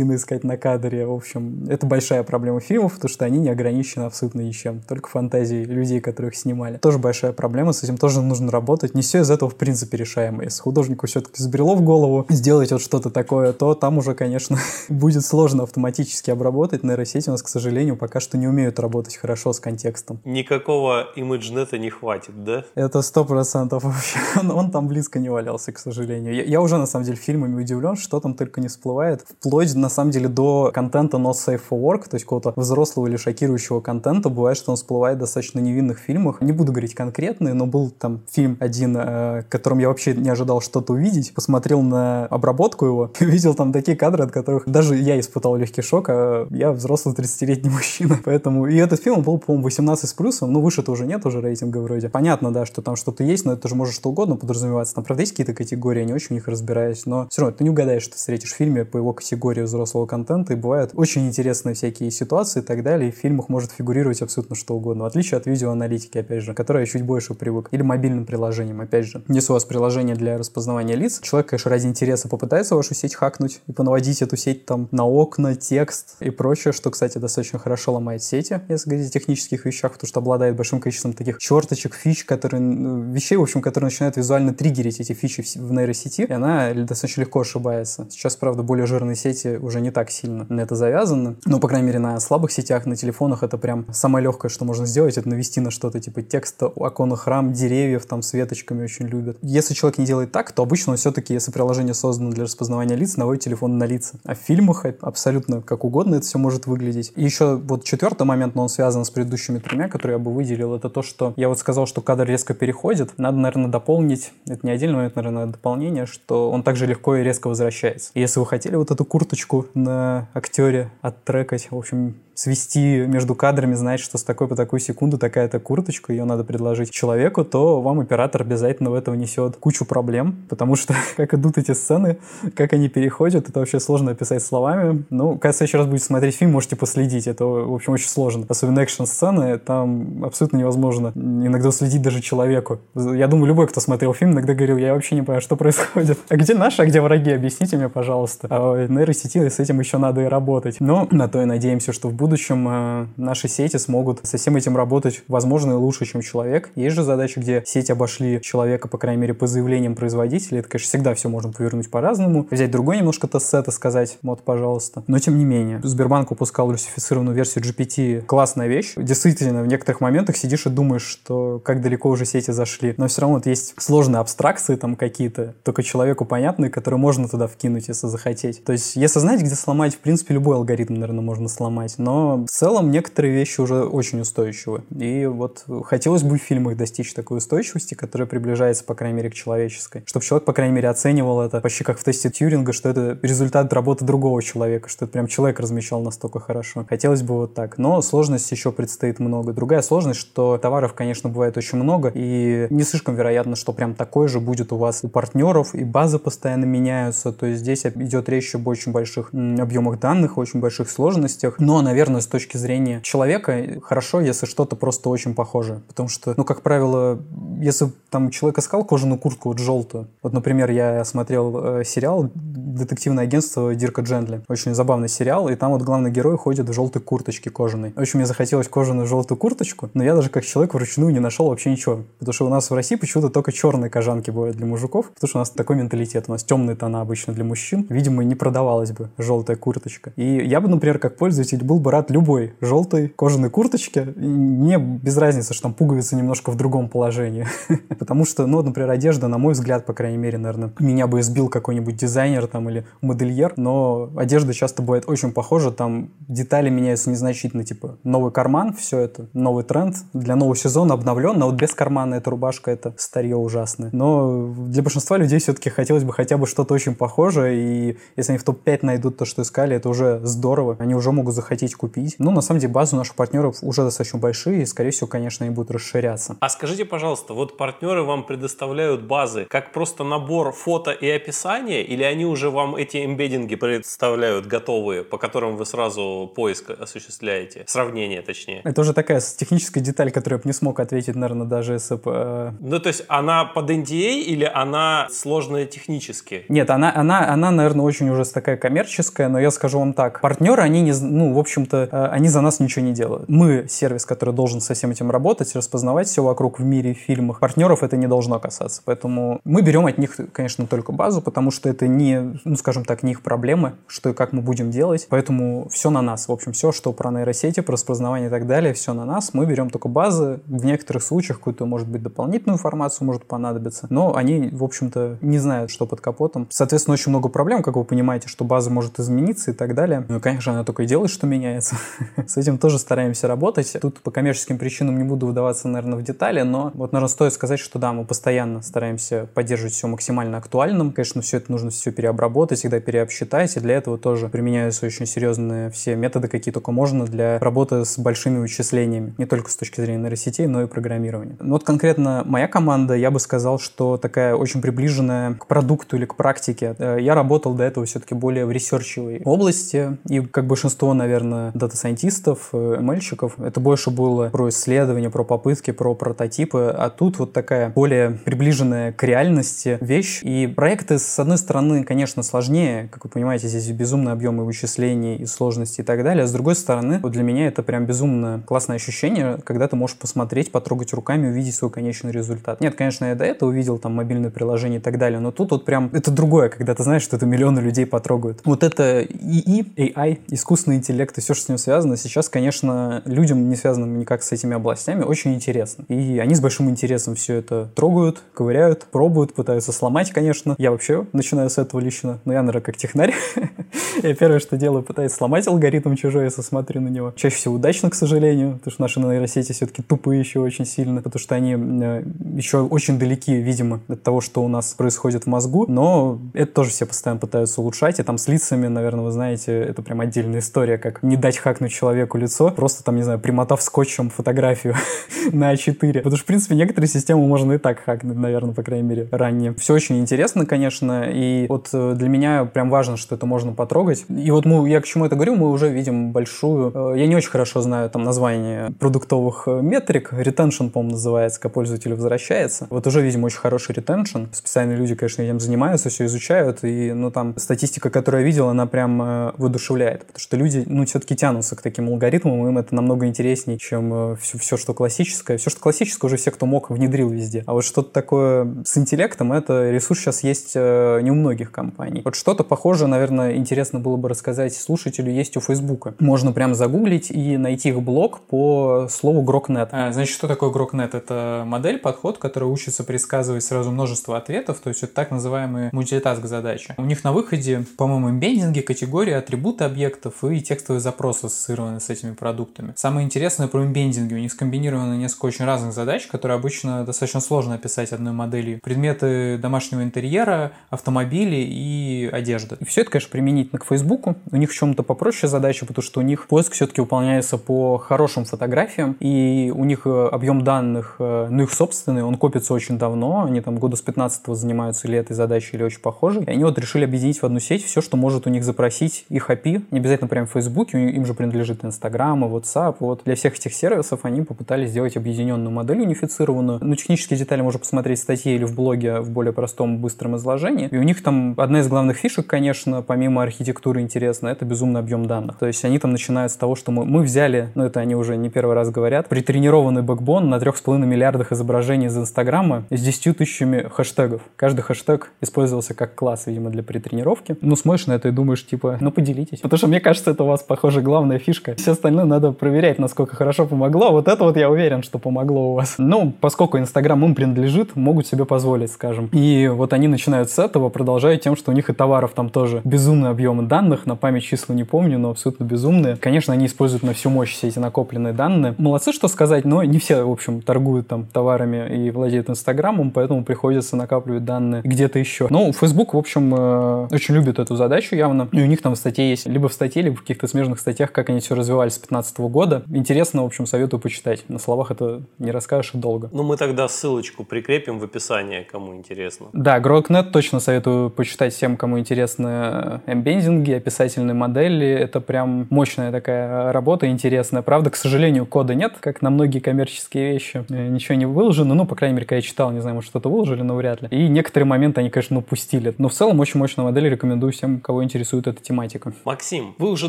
апельсины искать на кадре. В общем, это большая проблема фильмов, потому что они не ограничены абсолютно ничем. Только фантазией людей, которых снимали. Тоже большая проблема, с этим тоже нужно работать. Не все из этого, в принципе, решаемо. Если художнику все-таки сбрело в голову сделать вот что-то такое, то там уже, конечно, будет сложно автоматически обработать. Нейросети у нас, к сожалению, пока что не умеют работать хорошо с контекстом. Никакого имиджнета не хватит, да? Это сто процентов вообще. Он, он там близко не валялся, к сожалению. Я, я уже, на самом деле, фильмами удивлен, что там только не всплывает. Вплоть, на самом деле, до контента not safe for work, то есть какого-то взрослого или шокирующего контента. Бывает, что он всплывает в достаточно невинных фильмах. Не буду говорить конкретные, но был там фильм один, э, которым я вообще не ожидал что-то увидеть. Посмотрел на обработку его, увидел там такие кадры, от которых даже я испытал легкий шок, а я взрослый 30-летний мужчина. Поэтому и этот фильм был, по-моему, 18 с плюсом. Ну, выше-то уже нет уже рейтинга вроде. Понятно, да, что там что-то есть, но это же может что угодно подразумеваться. Там, правда, есть какие-то категории, я не очень в них разбираюсь, но все равно ты не угадаешь, что встретишь в фильме по его категории взрослого контента, и бывают очень интересные всякие ситуации и так далее, и в фильмах может фигурировать абсолютно что угодно, в отличие от видеоаналитики, опять же, которой я чуть больше привык, или мобильным приложением, опять же. Если у вас приложение для распознавания лиц, человек, конечно, ради интереса попытается вашу сеть хакнуть и понаводить эту сеть там на окна, текст и прочее, что, кстати, достаточно хорошо ломает сети, если говорить о технических вещах, потому что обладает большим количеством таких черточек, фич, которые, ну, вещей, в общем, которые начинают визуально триггерить эти фичи в нейросети, и она достаточно легко ошибается. Сейчас, правда, более жирные сети уже не так сильно на это завязаны. Ну, по крайней мере, на слабых сетях, на телефонах это прям самое легкое, что можно сделать, это навести на что-то типа текста, оконных рам, деревьев, там, с веточками очень любят. Если человек не делает так, то обычно все-таки, если приложение создано для распознавания лиц, наводит телефон на лица. А в фильмах абсолютно как угодно это все может выглядеть. И еще вот четвертый момент, но он связан с предыдущими тремя, которые я бы выделил, это то, что я вот сказал, что кадр резко переходит. Надо, наверное, дополнить, это не отдельный момент, наверное, дополнение, что он также легко и резко возвращается. И если вы хотели вот эту курточку на актере оттрекать, в общем, свести между кадрами, знать, что с такой по такую секунду такая-то курточка, ее надо предложить человеку, то вам оператор обязательно в этого несет кучу проблем, потому что как идут эти сцены, как они переходят, это вообще сложно описать словами. Ну, когда в раз будете смотреть фильм, можете последить, это, в общем, очень сложно. Особенно экшн-сцены, там абсолютно невозможно иногда следить даже человеку. Я думаю, любой, кто смотрел фильм, иногда говорил, я вообще не понимаю, что происходит. А где наши, а где враги? Объясните мне, пожалуйста. А нейросети с этим еще надо и работать. Но на то и надеемся, что в будущем э, наши сети смогут со всем этим работать, возможно, и лучше, чем человек. Есть же задачи, где сети обошли человека, по крайней мере, по заявлениям производителя. Это, конечно, всегда все можно повернуть по-разному. Взять другой немножко тест-сет и сказать, вот, пожалуйста. Но, тем не менее, Сбербанк выпускал русифицированную версию GPT. Классная вещь. Действительно, в некоторых моментах сидишь и думаешь, что как далеко уже сети зашли. Но все равно вот есть сложные абстракции там какие-то, только человеку понятные, которые можно туда вкинуть, если захотеть. То есть, если знаете, где сломать, в принципе, любой алгоритм, наверное, можно сломать. Но в целом некоторые вещи уже очень устойчивы. И вот хотелось бы в фильмах достичь такой устойчивости, которая приближается, по крайней мере, к человеческой. Чтобы человек, по крайней мере, оценивал это почти как в тесте Тьюринга, что это результат работы другого человека, что это прям человек размечал настолько хорошо. Хотелось бы вот так. Но сложности еще предстоит много. Другая сложность, что товаров, конечно, бывает очень много, и не слишком вероятно, что прям такой же будет у вас у партнеров, и базы постоянно меняются. То есть здесь идет речь об очень больших объемах данных, очень больших сложностях. Но, наверное, наверное, с точки зрения человека хорошо, если что-то просто очень похоже. Потому что, ну, как правило, если там человек искал кожаную куртку вот желтую, вот, например, я смотрел э, сериал «Детективное агентство Дирка Джентли». Очень забавный сериал, и там вот главный герой ходит в желтой курточке кожаной. Очень мне захотелось кожаную желтую курточку, но я даже как человек вручную не нашел вообще ничего. Потому что у нас в России почему-то только черные кожанки бывают для мужиков, потому что у нас такой менталитет. У нас темные тона обычно для мужчин. Видимо, не продавалась бы желтая курточка. И я бы, например, как пользователь был бы рад любой желтой кожаной курточке. Мне без разницы, что там пуговицы немножко в другом положении. Потому что, ну, например, одежда, на мой взгляд, по крайней мере, наверное, меня бы избил какой-нибудь дизайнер там или модельер, но одежда часто бывает очень похожа, там детали меняются незначительно, типа новый карман, все это, новый тренд для нового сезона обновлен, но вот без кармана эта рубашка, это старье ужасное. Но для большинства людей все-таки хотелось бы хотя бы что-то очень похожее, и если они в топ-5 найдут то, что искали, это уже здорово. Они уже могут захотеть купить. Ну, на самом деле, базу наших партнеров уже достаточно большие, и, скорее всего, конечно, они будут расширяться. А скажите, пожалуйста, вот партнеры вам предоставляют базы как просто набор фото и описания, или они уже вам эти эмбеддинги представляют готовые, по которым вы сразу поиск осуществляете? Сравнение, точнее. Это уже такая техническая деталь, которую я бы не смог ответить, наверное, даже если бы... Э... Ну, то есть она под NDA или она сложная технически? Нет, она, она, она, наверное, очень уже такая коммерческая, но я скажу вам так. Партнеры, они не, ну, в общем-то, э, они за нас ничего не делают. Мы сервис, который должен со всем этим работать, распознавать все вокруг в мире, в фильмах. Партнеров это не должно касаться. Поэтому мы берем от них, конечно, только базу, потому что это не, ну, скажем так, не их проблемы, что и как мы будем делать. Поэтому все на нас. В общем, все, что про нейросети, про распознавание и так далее, все на нас. Мы берем только базы. В некоторых случаях какую-то, может быть, дополнительную информацию может понадобиться. Но они, в общем-то, не знают, что под капотом. Соответственно, очень много проблем, как вы понимаете, что база может измениться и так далее. Ну, конечно, она только и делает, что меняется. С этим тоже стараемся работать. Тут по коммерческим причинам не буду выдаваться, наверное, в детали, но вот, наверное, стоит сказать, что да, мы постоянно стараемся поддерживать все максимально актуальным. Конечно, все это нужно все переобработать, всегда переобсчитать, и для этого тоже применяются очень серьезные все методы, какие только можно для работы с большими вычислениями, не только с точки зрения нейросетей, но и программирования. Но вот конкретно моя команда, я бы сказал, что такая очень приближенная к продукту или к практике. Э, я работал до этого все-таки более в ресерчевой области, и как большинство, наверное, дата-сайентистов, ML -щиков, э, это больше было про исследования, про попытки, про прототипы, а тут вот такая более приближенная к реальности вещь. И проекты, с одной стороны, конечно, сложнее, как вы понимаете, здесь безумные объемы вычислений и сложности и так далее, а с другой стороны, вот для меня это прям безумно классное ощущение, когда ты можешь посмотреть, потрогать руками, увидеть свой конечный результат. Нет, конечно, я до этого увидел там мобильное приложение и так далее, но тут вот прям это другое, когда ты знаешь, что это миллионы людей потрогают. Вот это ИИ, AI, искусственный интеллект и все, с ним связано, сейчас, конечно, людям, не связанным никак с этими областями, очень интересно. И они с большим интересом все это трогают, ковыряют, пробуют, пытаются сломать, конечно. Я вообще начинаю с этого лично, но я, наверное, как технарь. Я первое, что делаю, пытаюсь сломать алгоритм чужой, если смотрю на него. Чаще всего удачно, к сожалению, потому что наши нейросети все-таки тупые еще очень сильно, потому что они э, еще очень далеки, видимо, от того, что у нас происходит в мозгу, но это тоже все постоянно пытаются улучшать, и там с лицами, наверное, вы знаете, это прям отдельная история, как не дать хакнуть человеку лицо, просто там, не знаю, примотав скотчем фотографию на А4. Потому что, в принципе, некоторые системы можно и так хакнуть, наверное, по крайней мере, ранее. Все очень интересно, конечно, и вот э, для меня прям важно, что это можно потрогать. И вот мы, я к чему это говорю, мы уже видим большую... Э, я не очень хорошо знаю там название продуктовых э, метрик. Retention, по-моему, называется, когда пользователь возвращается. Вот уже видим очень хороший retention. Специальные люди, конечно, этим занимаются, все изучают. И, ну, там, статистика, которую я видел, она прям э, воодушевляет. Потому что люди, ну, все-таки тянутся к таким алгоритмам, им это намного интереснее, чем э, все, все, что классическое. Все, что классическое, уже все, кто мог, внедрил везде. А вот что-то такое с интеллектом, это ресурс сейчас есть э, не у многих компаний. Вот что-то похожее, наверное, интересно было бы рассказать слушателю, есть у Фейсбука. Можно прям загуглить и найти их блог по слову GrokNet. А, значит, что такое GrokNet? Это модель, подход, который учится предсказывать сразу множество ответов, то есть это так называемые мультитаск задачи. У них на выходе, по-моему, эмбеддинги, категории, атрибуты объектов и текстовые запросы ассоциированы с этими продуктами. Самое интересное про эмбеддинги. У них скомбинировано несколько очень разных задач, которые обычно достаточно сложно описать одной моделью. Предметы домашнего интерьера, автомобили и одежда. И все это, конечно, применительно к Фейсбуку. У них в чем-то попроще задача, потому что у них поиск все-таки выполняется по хорошим фотографиям, и у них э, объем данных, э, ну их собственный, он копится очень давно, они там года с 15 занимаются или этой задачей, или очень похожей, и они вот решили объединить в одну сеть все, что может у них запросить их API, не обязательно прямо в Фейсбуке, им же принадлежит Инстаграм, WhatsApp, вот для всех этих сервисов они попытались сделать объединенную модель унифицированную, ну технические детали можно посмотреть в статье или в блоге в более простом, быстром изложении, и у них там одна из главных фишек, конечно, помимо архитектуры интересно, это безумный объем данных, то есть они там начинают с того, что мы, мы взяли, ну это они уже не первый раз говорят, притренированный бэкбон на 3,5 миллиардах изображений из Инстаграма с 10 тысячами хэштегов. Каждый хэштег использовался как класс, видимо, для притренировки. Ну, смотришь на это и думаешь, типа, ну, поделитесь. Потому что мне кажется, это у вас, похоже, главная фишка. Все остальное надо проверять, насколько хорошо помогло. Вот это вот я уверен, что помогло у вас. Ну, поскольку Инстаграм им принадлежит, могут себе позволить, скажем. И вот они начинают с этого, продолжают тем, что у них и товаров там тоже безумный объем данных, на память числа не помню, но абсолютно безумные. Конечно, они используют на всю мощь все эти накопленные данные. Молодцы, что сказать, но не все, в общем, торгуют там товарами и владеют Инстаграмом, поэтому приходится накапливать данные где-то еще. Ну, Facebook, в общем, э, очень любит эту задачу явно. И у них там в статье есть, либо в статье, либо в каких-то смежных статьях, как они все развивались с 2015 года. Интересно, в общем, советую почитать. На словах это не расскажешь и долго. Ну, мы тогда ссылочку прикрепим в описании, кому интересно. Да, Grok.net точно советую почитать всем, кому интересны эмбендинги, описательные модели. Это прям мощная такая работа, интересная. Правда, к сожалению, кода нет, как на многие коммерческие вещи. Э, ничего не выложено. Ну, по крайней мере, когда я читал, не знаю, может, что-то выложили, но вряд ли. И некоторые моменты они, конечно, упустили. Но в целом очень мощная модель. Рекомендую всем, кого интересует эта тематика. Максим, вы уже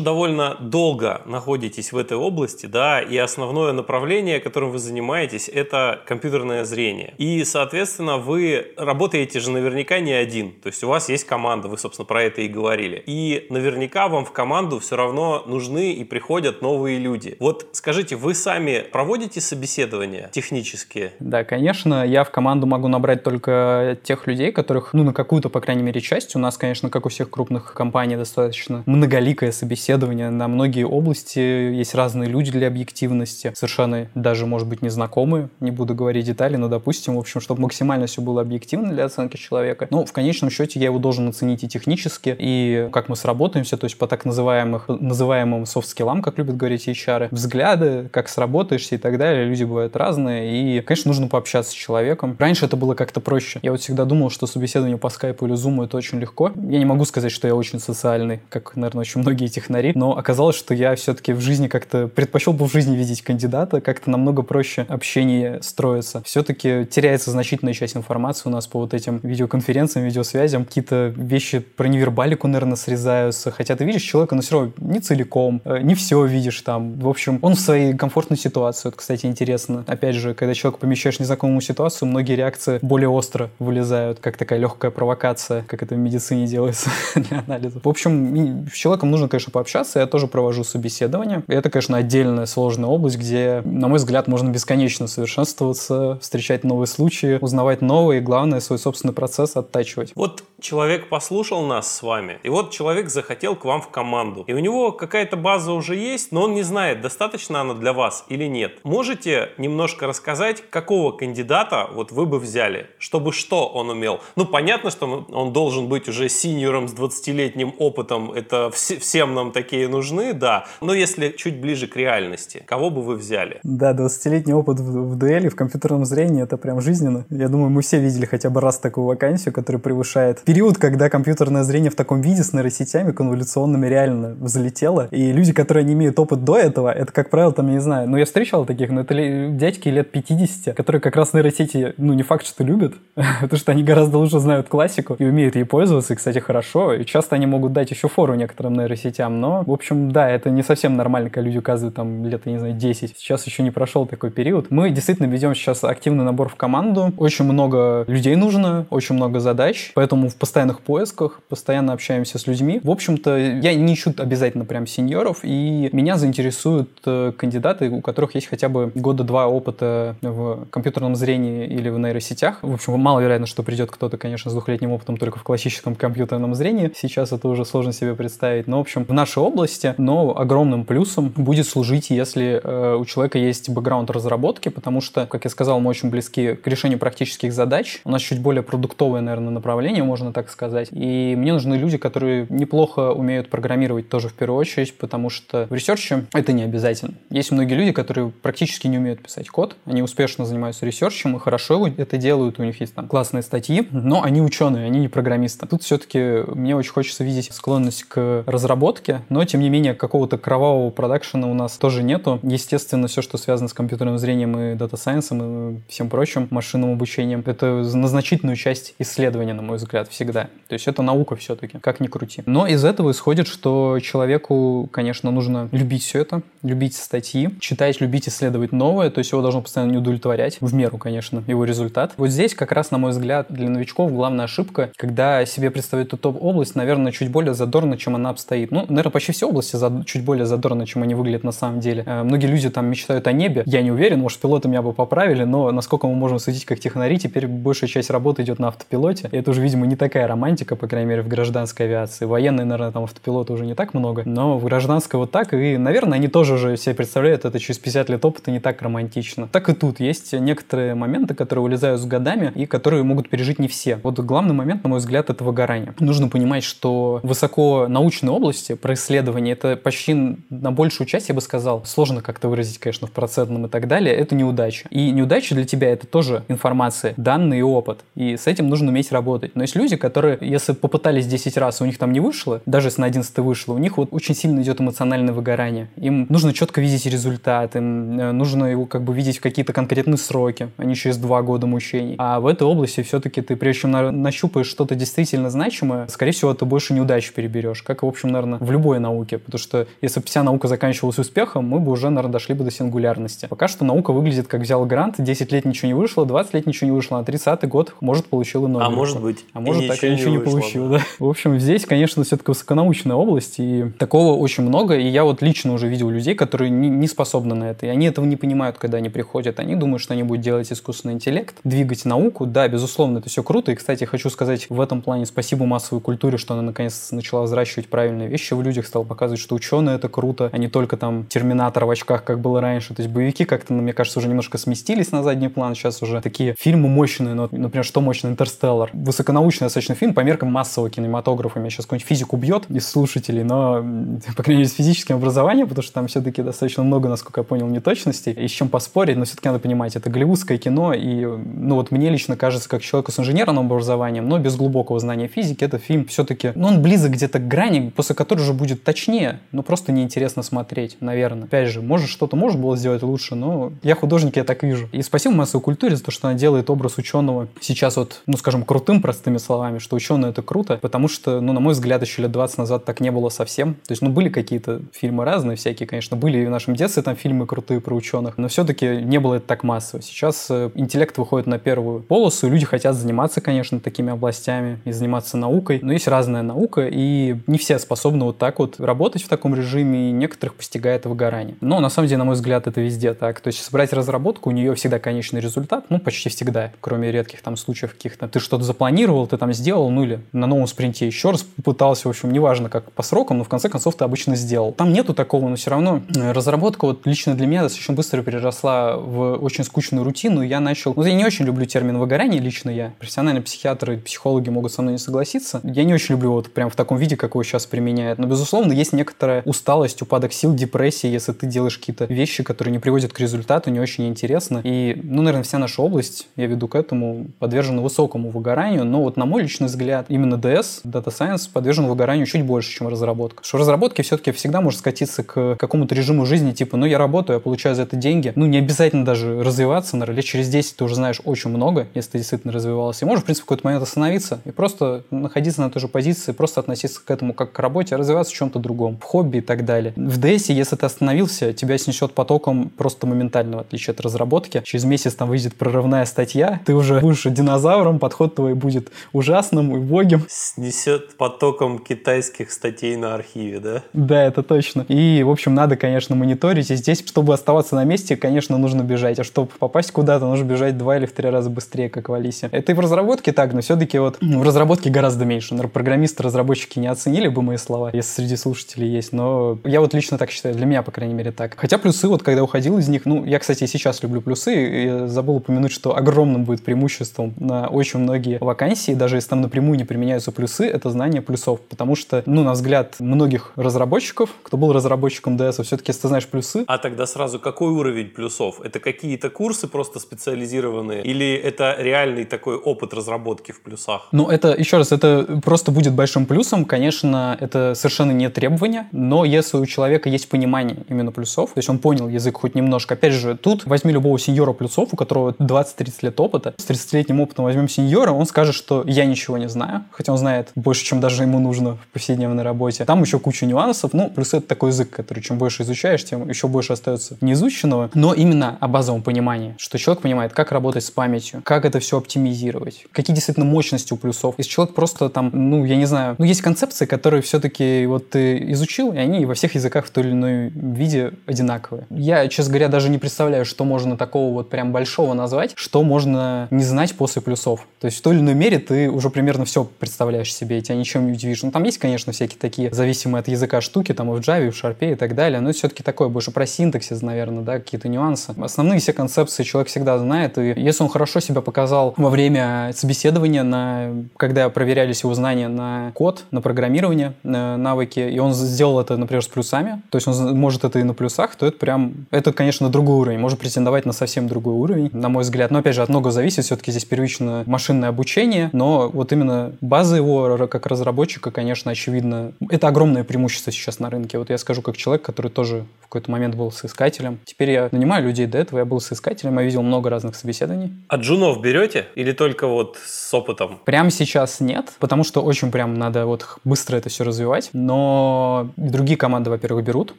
довольно долго находитесь в этой области, да, и основное направление, которым вы занимаетесь, это компьютерное зрение. И, соответственно, вы работаете же наверняка не один. То есть у вас есть команда, вы, собственно, про это и говорили. И наверняка вам в команду все равно нужны и приходят новые люди. Вот скажите, вы сами проводите собеседования технические? Да, конечно. Я в команду могу набрать только тех людей, которых, ну, на какую-то, по крайней мере, часть. У нас, конечно, как у всех крупных компаний, достаточно многоликое собеседование на многие области. Есть разные люди для объективности, совершенно даже, может быть, незнакомые. Не буду говорить детали, но, допустим, в общем, чтобы максимально все было объективно для оценки человека. Ну, в конечном счете я его должен оценить и технически, и как мы сработаемся, то есть по так называемых, называемым софт-скиллам, как любят говорить HR, взгляды, как сработаешься и так далее. Люди бывают разные, и, конечно, нужно пообщаться с человеком. Раньше это было как-то проще. Я вот всегда думал, что собеседование по скайпу или зуму это очень легко. Я не могу сказать, что я очень социальный, как, наверное, очень многие технари, но оказалось, что я все-таки в жизни как-то предпочел бы в жизни видеть кандидата, как-то намного проще общение строится. Все-таки теряется значительная часть информации у нас по вот этим видеоконференциям, видеосвязям. Какие-то вещи про невербалику, наверное, срезаются. Хотя ты видишь человека, но все равно не целиком, э, не все видишь там. В общем, он в своей комфортной ситуации. Вот, кстати, интересно. Опять же, когда человек помещаешь в незнакомую ситуацию, многие реакции более остро вылезают, как такая легкая провокация, как это в медицине делается для анализа. В общем, с человеком нужно, конечно, пообщаться. Я тоже провожу собеседование. Это, конечно, отдельная сложная область, где, на мой взгляд, можно бесконечно совершенствоваться, встречать новые случаи, узнавать новые, и, главное, свой собственный процесс оттачивать. Вот человек послушал нас с вами, и вот человек захотел к вам в команду, и у него какая-то база уже есть, но он не знает, достаточно она для вас или нет. Можете немножко рассказать, какого кандидата вот вы бы взяли, чтобы что он умел? Ну, понятно, что он должен быть уже синьором с 20-летним опытом, это вс- всем нам такие нужны, да, но если чуть ближе к реальности, кого бы вы взяли? Да, 20-летний опыт в, в дуэли, в компьютерном зрении, это прям жизненно. Я думаю, мы все видели хотя бы раз такую вакансию, которая превышает период, когда компьютерное зрение в таком виде с нейросетями конволюционными реально взлетело. И люди, которые не имеют опыт до этого, это, как правило, там, я не знаю, ну, я встречал таких, но это дядьки лет 50, которые как раз нейросети, ну, не факт, что любят, потому что они гораздо лучше знают классику и умеют ей пользоваться, и, кстати, хорошо. И часто они могут дать еще фору некоторым нейросетям, но, в общем, да, это не совсем нормально, когда люди указывают там лет, я не знаю, 10. Сейчас еще не прошел такой период. Мы действительно ведем сейчас активный набор в команду. Очень много людей нужно, очень много задач, поэтому в постоянных поисках, постоянно общаемся с людьми. В общем-то, я не ищу обязательно прям сеньоров, и меня заинтересуют э, кандидаты, у которых есть хотя бы года два опыта в компьютерном зрении или в нейросетях. В общем, маловероятно, что придет кто-то, конечно, с двухлетним опытом только в классическом компьютерном зрении. Сейчас это уже сложно себе представить. Но, в общем, в нашей области, но огромным плюсом будет служить, если э, у человека есть бэкграунд разработки, потому что, как я сказал, мы очень близки к решению практических задач. У нас чуть более продуктовое, наверное, направление, можно так сказать. И мне нужны люди, которые неплохо умеют программировать тоже в первую очередь, потому что в ресерче это не обязательно. Есть многие люди, которые практически не умеют писать код, они успешно занимаются ресерчем и хорошо это делают, у них есть там классные статьи, но они ученые, они не программисты. Тут все-таки мне очень хочется видеть склонность к разработке, но тем не менее какого-то кровавого продакшена у нас тоже нету. Естественно, все, что связано с компьютерным зрением и дата-сайенсом и всем прочим, машинным обучением, это на значительную часть исследования, на мой взгляд, всегда. То есть это наука все-таки, как ни крути. Но из этого исходит, что человеку, конечно, нужно любить все это, любить статьи, читать, любить исследовать новое, то есть его должно постоянно не удовлетворять, в меру, конечно, его результат. Вот здесь как раз, на мой взгляд, для новичков главная ошибка, когда себе представляют эту область, наверное, чуть более задорно, чем она обстоит. Ну, наверное, почти все области зад... чуть более задорно, чем они выглядят на самом деле. Э, многие люди там мечтают о небе. Я не уверен, может, пилоты меня бы поправили, но насколько мы можем судить как технари, теперь большая часть работы идет на автопилоте. И это уже, видимо, не такая романтика, по крайней мере, в гражданской авиации. Военной, наверное, там автопилота уже не так много, но в гражданской вот так. И, наверное, они тоже уже себе представляют это через 50 лет опыта не так романтично. Так и тут есть некоторые моменты, которые улезают с годами и которые могут пережить не все. Вот главный момент, на мой взгляд, это выгорание. Нужно понимать, что высоко научные области про исследования, это почти на большую часть, я бы сказал, сложно как-то выразить, конечно, в процентном и так далее, это неудача. И неудача для тебя это тоже информация, данные и опыт. И с этим нужно уметь работать. Но есть люди, которые, если попытались 10 раз, у них там не вышло, даже если на 11 вышло, у них вот очень сильно идет эмоциональное выгорание. Им нужно четко видеть результат, им э, нужно его как бы видеть в какие-то конкретные сроки, а не через два года мучений. А в этой области все-таки ты, прежде чем на нащупаешь что-то действительно значимое, скорее всего, ты больше неудач переберешь, как, в общем, наверное, в любой науке. Потому что если бы вся наука заканчивалась успехом, мы бы уже, наверное, дошли бы до сингулярности. Пока что наука выглядит как взял грант, 10 лет ничего не вышло, 20 лет ничего не вышло, а 30 год, может, получил и Нобель. А может быть, а может, так и ничего не, вышло, получил, да. В общем, здесь, конечно, все-таки высоконаучная область, и такого очень много, и я вот лично уже видел людей, которые не, не способны на это, и они этого не понимают, когда они приходят. Они думают, что они будут делать искусственный интеллект, двигать науку. Да, безусловно, это все круто, и, кстати, хочу сказать в этом плане спасибо массовой культуре, что она наконец начала взращивать правильные вещи в людях, стала показывать, что ученые это круто, а не только там терминатор в очках, как было раньше. То есть боевики как-то, мне кажется, уже немножко сместились на задний план. Сейчас уже такие фильмы мощные, ну, например, что мощно «Интерстеллар». Высоконаучный достаточно фильм по меркам массового кинематографа. Меня сейчас какой-нибудь физик убьет из слушателей, но, по крайней мере, с физическим образованием, потому что там все-таки достаточно много, насколько я понял, неточностей. И с чем поспорить, но все-таки надо понимать, это голливудское кино, и, ну, вот мне лично кажется, как человеку с инженерным образованием, но без глубокого знания физики, это фильм все-таки, ну, он близок где-то к грани, после которой уже будет точнее, но просто неинтересно смотреть, наверное. Опять же, может, что-то можно было сделать лучше, но я художник, я так вижу. И спасибо массовой культуре за то, что она делает образ ученого сейчас вот, ну, скажем, крутым, простыми словами, что ученый это круто, потому что, ну, на мой взгляд, еще лет 20 назад так не было совсем. То есть, ну, были какие-то фильмы разные всякие, конечно, были и в нашем детстве там фильмы крутые про ученых, но все-таки не было это так массово. Сейчас э, интеллект выходит на первую полосу, люди хотят заниматься, конечно, такими областями и заниматься наукой, но есть разная наука, и не все способны вот так вот работать в таком режиме, и некоторых постигает выгорание. Но, на самом деле, на мой взгляд, это везде так. То есть, собрать разработку, у нее всегда конечный результат, ну, почти всегда, кроме редких там случаев каких-то. Ты что-то запланировал, ты там сделал, ну, или на новом спринте еще раз попытался, в общем, неважно, как по срокам, но в конце концов ты обычно сделал. Там нету такого, но все равно э, разработка вот лично для меня достаточно быстро переросла в очень скучную рутину. Я начал... Ну, я не очень люблю термин выгорание лично я. Профессиональные психиатры и психологи могут со мной не согласиться. Я не очень люблю вот прям в таком виде, как его сейчас применяют. Но, безусловно, есть некоторая усталость, упадок сил, депрессия, если ты делаешь какие-то вещи, которые не приводят к результату, не очень интересно. И, ну, наверное, вся наша область, я веду к этому, подвержена высокому выгоранию. Но вот на мой личный взгляд, именно DS, Data Science, подвержен выгоранию чуть больше, чем разработка. Что разработки все-таки всегда может скатиться к какому-то режиму жизни, типа, ну, я работаю, я получаю за это деньги. Ну, не обязательно даже развиваться, наверное, лет через 10 ты уже знаешь очень много, если ты действительно развивался. И можешь, в принципе, в какой-то момент остановиться и просто находиться на той же позиции, просто относиться к этому как к работе, а развиваться в чем-то другом, в хобби и так далее. В DS, если ты остановился, тебя снесет потоком просто моментально, в отличие от разработки. Через месяц там выйдет прорывная статья, ты уже будешь динозавром, подход твой будет ужасным и убогим. Снесет потоком китайских статей на архиве, да? Да, это точно. И, в общем, надо, конечно, мониторить. И здесь, чтобы оставаться на месте, конечно, нужно бежать. А чтобы попасть куда-то, нужно бежать два или в три раза быстрее, как в Алисе. Это и в разработке так, но все-таки вот в разработке гораздо меньше. Наверное, программисты, разработчики не оценили бы мои слова, если среди слушателей есть. Но я вот лично так считаю. Для меня, по крайней мере, так. Хотя плюсы, вот когда уходил из них, ну, я, кстати, и сейчас люблю плюсы. И забыл упомянуть, что огромным будет преимуществом на очень многие вакансии, даже если там напрямую не применяются плюсы, это знание плюсов. Потому что, ну, на взгляд многих разработчиков, кто был разработчиком DS, все-таки, если ты знаешь плюсы... А тогда сразу, какой уровень плюсов? Это какие-то курсы просто специализированные? Или это реальный такой опыт разработки в плюсах? Ну, это, еще раз, это просто будет большим плюсом. Конечно, это совершенно не требование, но если у человека есть понимание именно плюсов, то есть он понял язык хоть немножко, опять же, тут возьми любого сеньора плюсов, у которого 20-30 лет опыта, с 30-летним опытом возьмем сеньора, он скажет, что я ничего не знаю, хотя он знает больше, чем даже ему нужно в повседневной работе. Там еще куча нюансов, ну, плюс это такой язык, который чем больше изучаешь, тем еще больше остается неизученного, но именно о базовом понимании, что человек понимает, как работать с памятью, как это все оптимизировать, какие действительно мощности у плюсов. Если человек просто там, ну, я не знаю, ну, есть концепции, которые все-таки вот ты изучил, и они во всех языках в той или иной виде одинаковые. Я, честно говоря, даже не представляю, что можно такого вот прям большого назвать, что можно не знать после плюсов. То есть в той или иной мере ты уже примерно все представляешь себе, и тебя ничем не удивишь. Ну, там есть, конечно, всякие такие зависимые от языка штуки, там и в Java, и в Sharp и так далее, но это все-таки такое больше про синтаксис, наверное, да, какие-то нюансы. Основные все концепции человек всегда знает, и если он хорошо себя показал во время собеседования, на, когда проверялись его знания на код, на программирование, на навыки, и он сделал это, например, с плюсами, то есть он может это и на плюсах, то это прям, это, конечно, другой уровень, может претендовать на совсем другой уровень, на мой взгляд. Но, опять же, от много зависит, все-таки здесь первично машинное обучение, но вот именно база его как разработчика, конечно, очевидно, это огромное преимущество сейчас на рынке. Вот я скажу как человек, который тоже в какой-то момент был соискателем. Теперь я нанимаю людей до этого, я был соискателем, я видел много разных собеседований. А джунов берете или только вот с опытом? Прямо сейчас нет, потому что очень прям надо вот быстро это все развивать, но другие команды, во-первых, берут.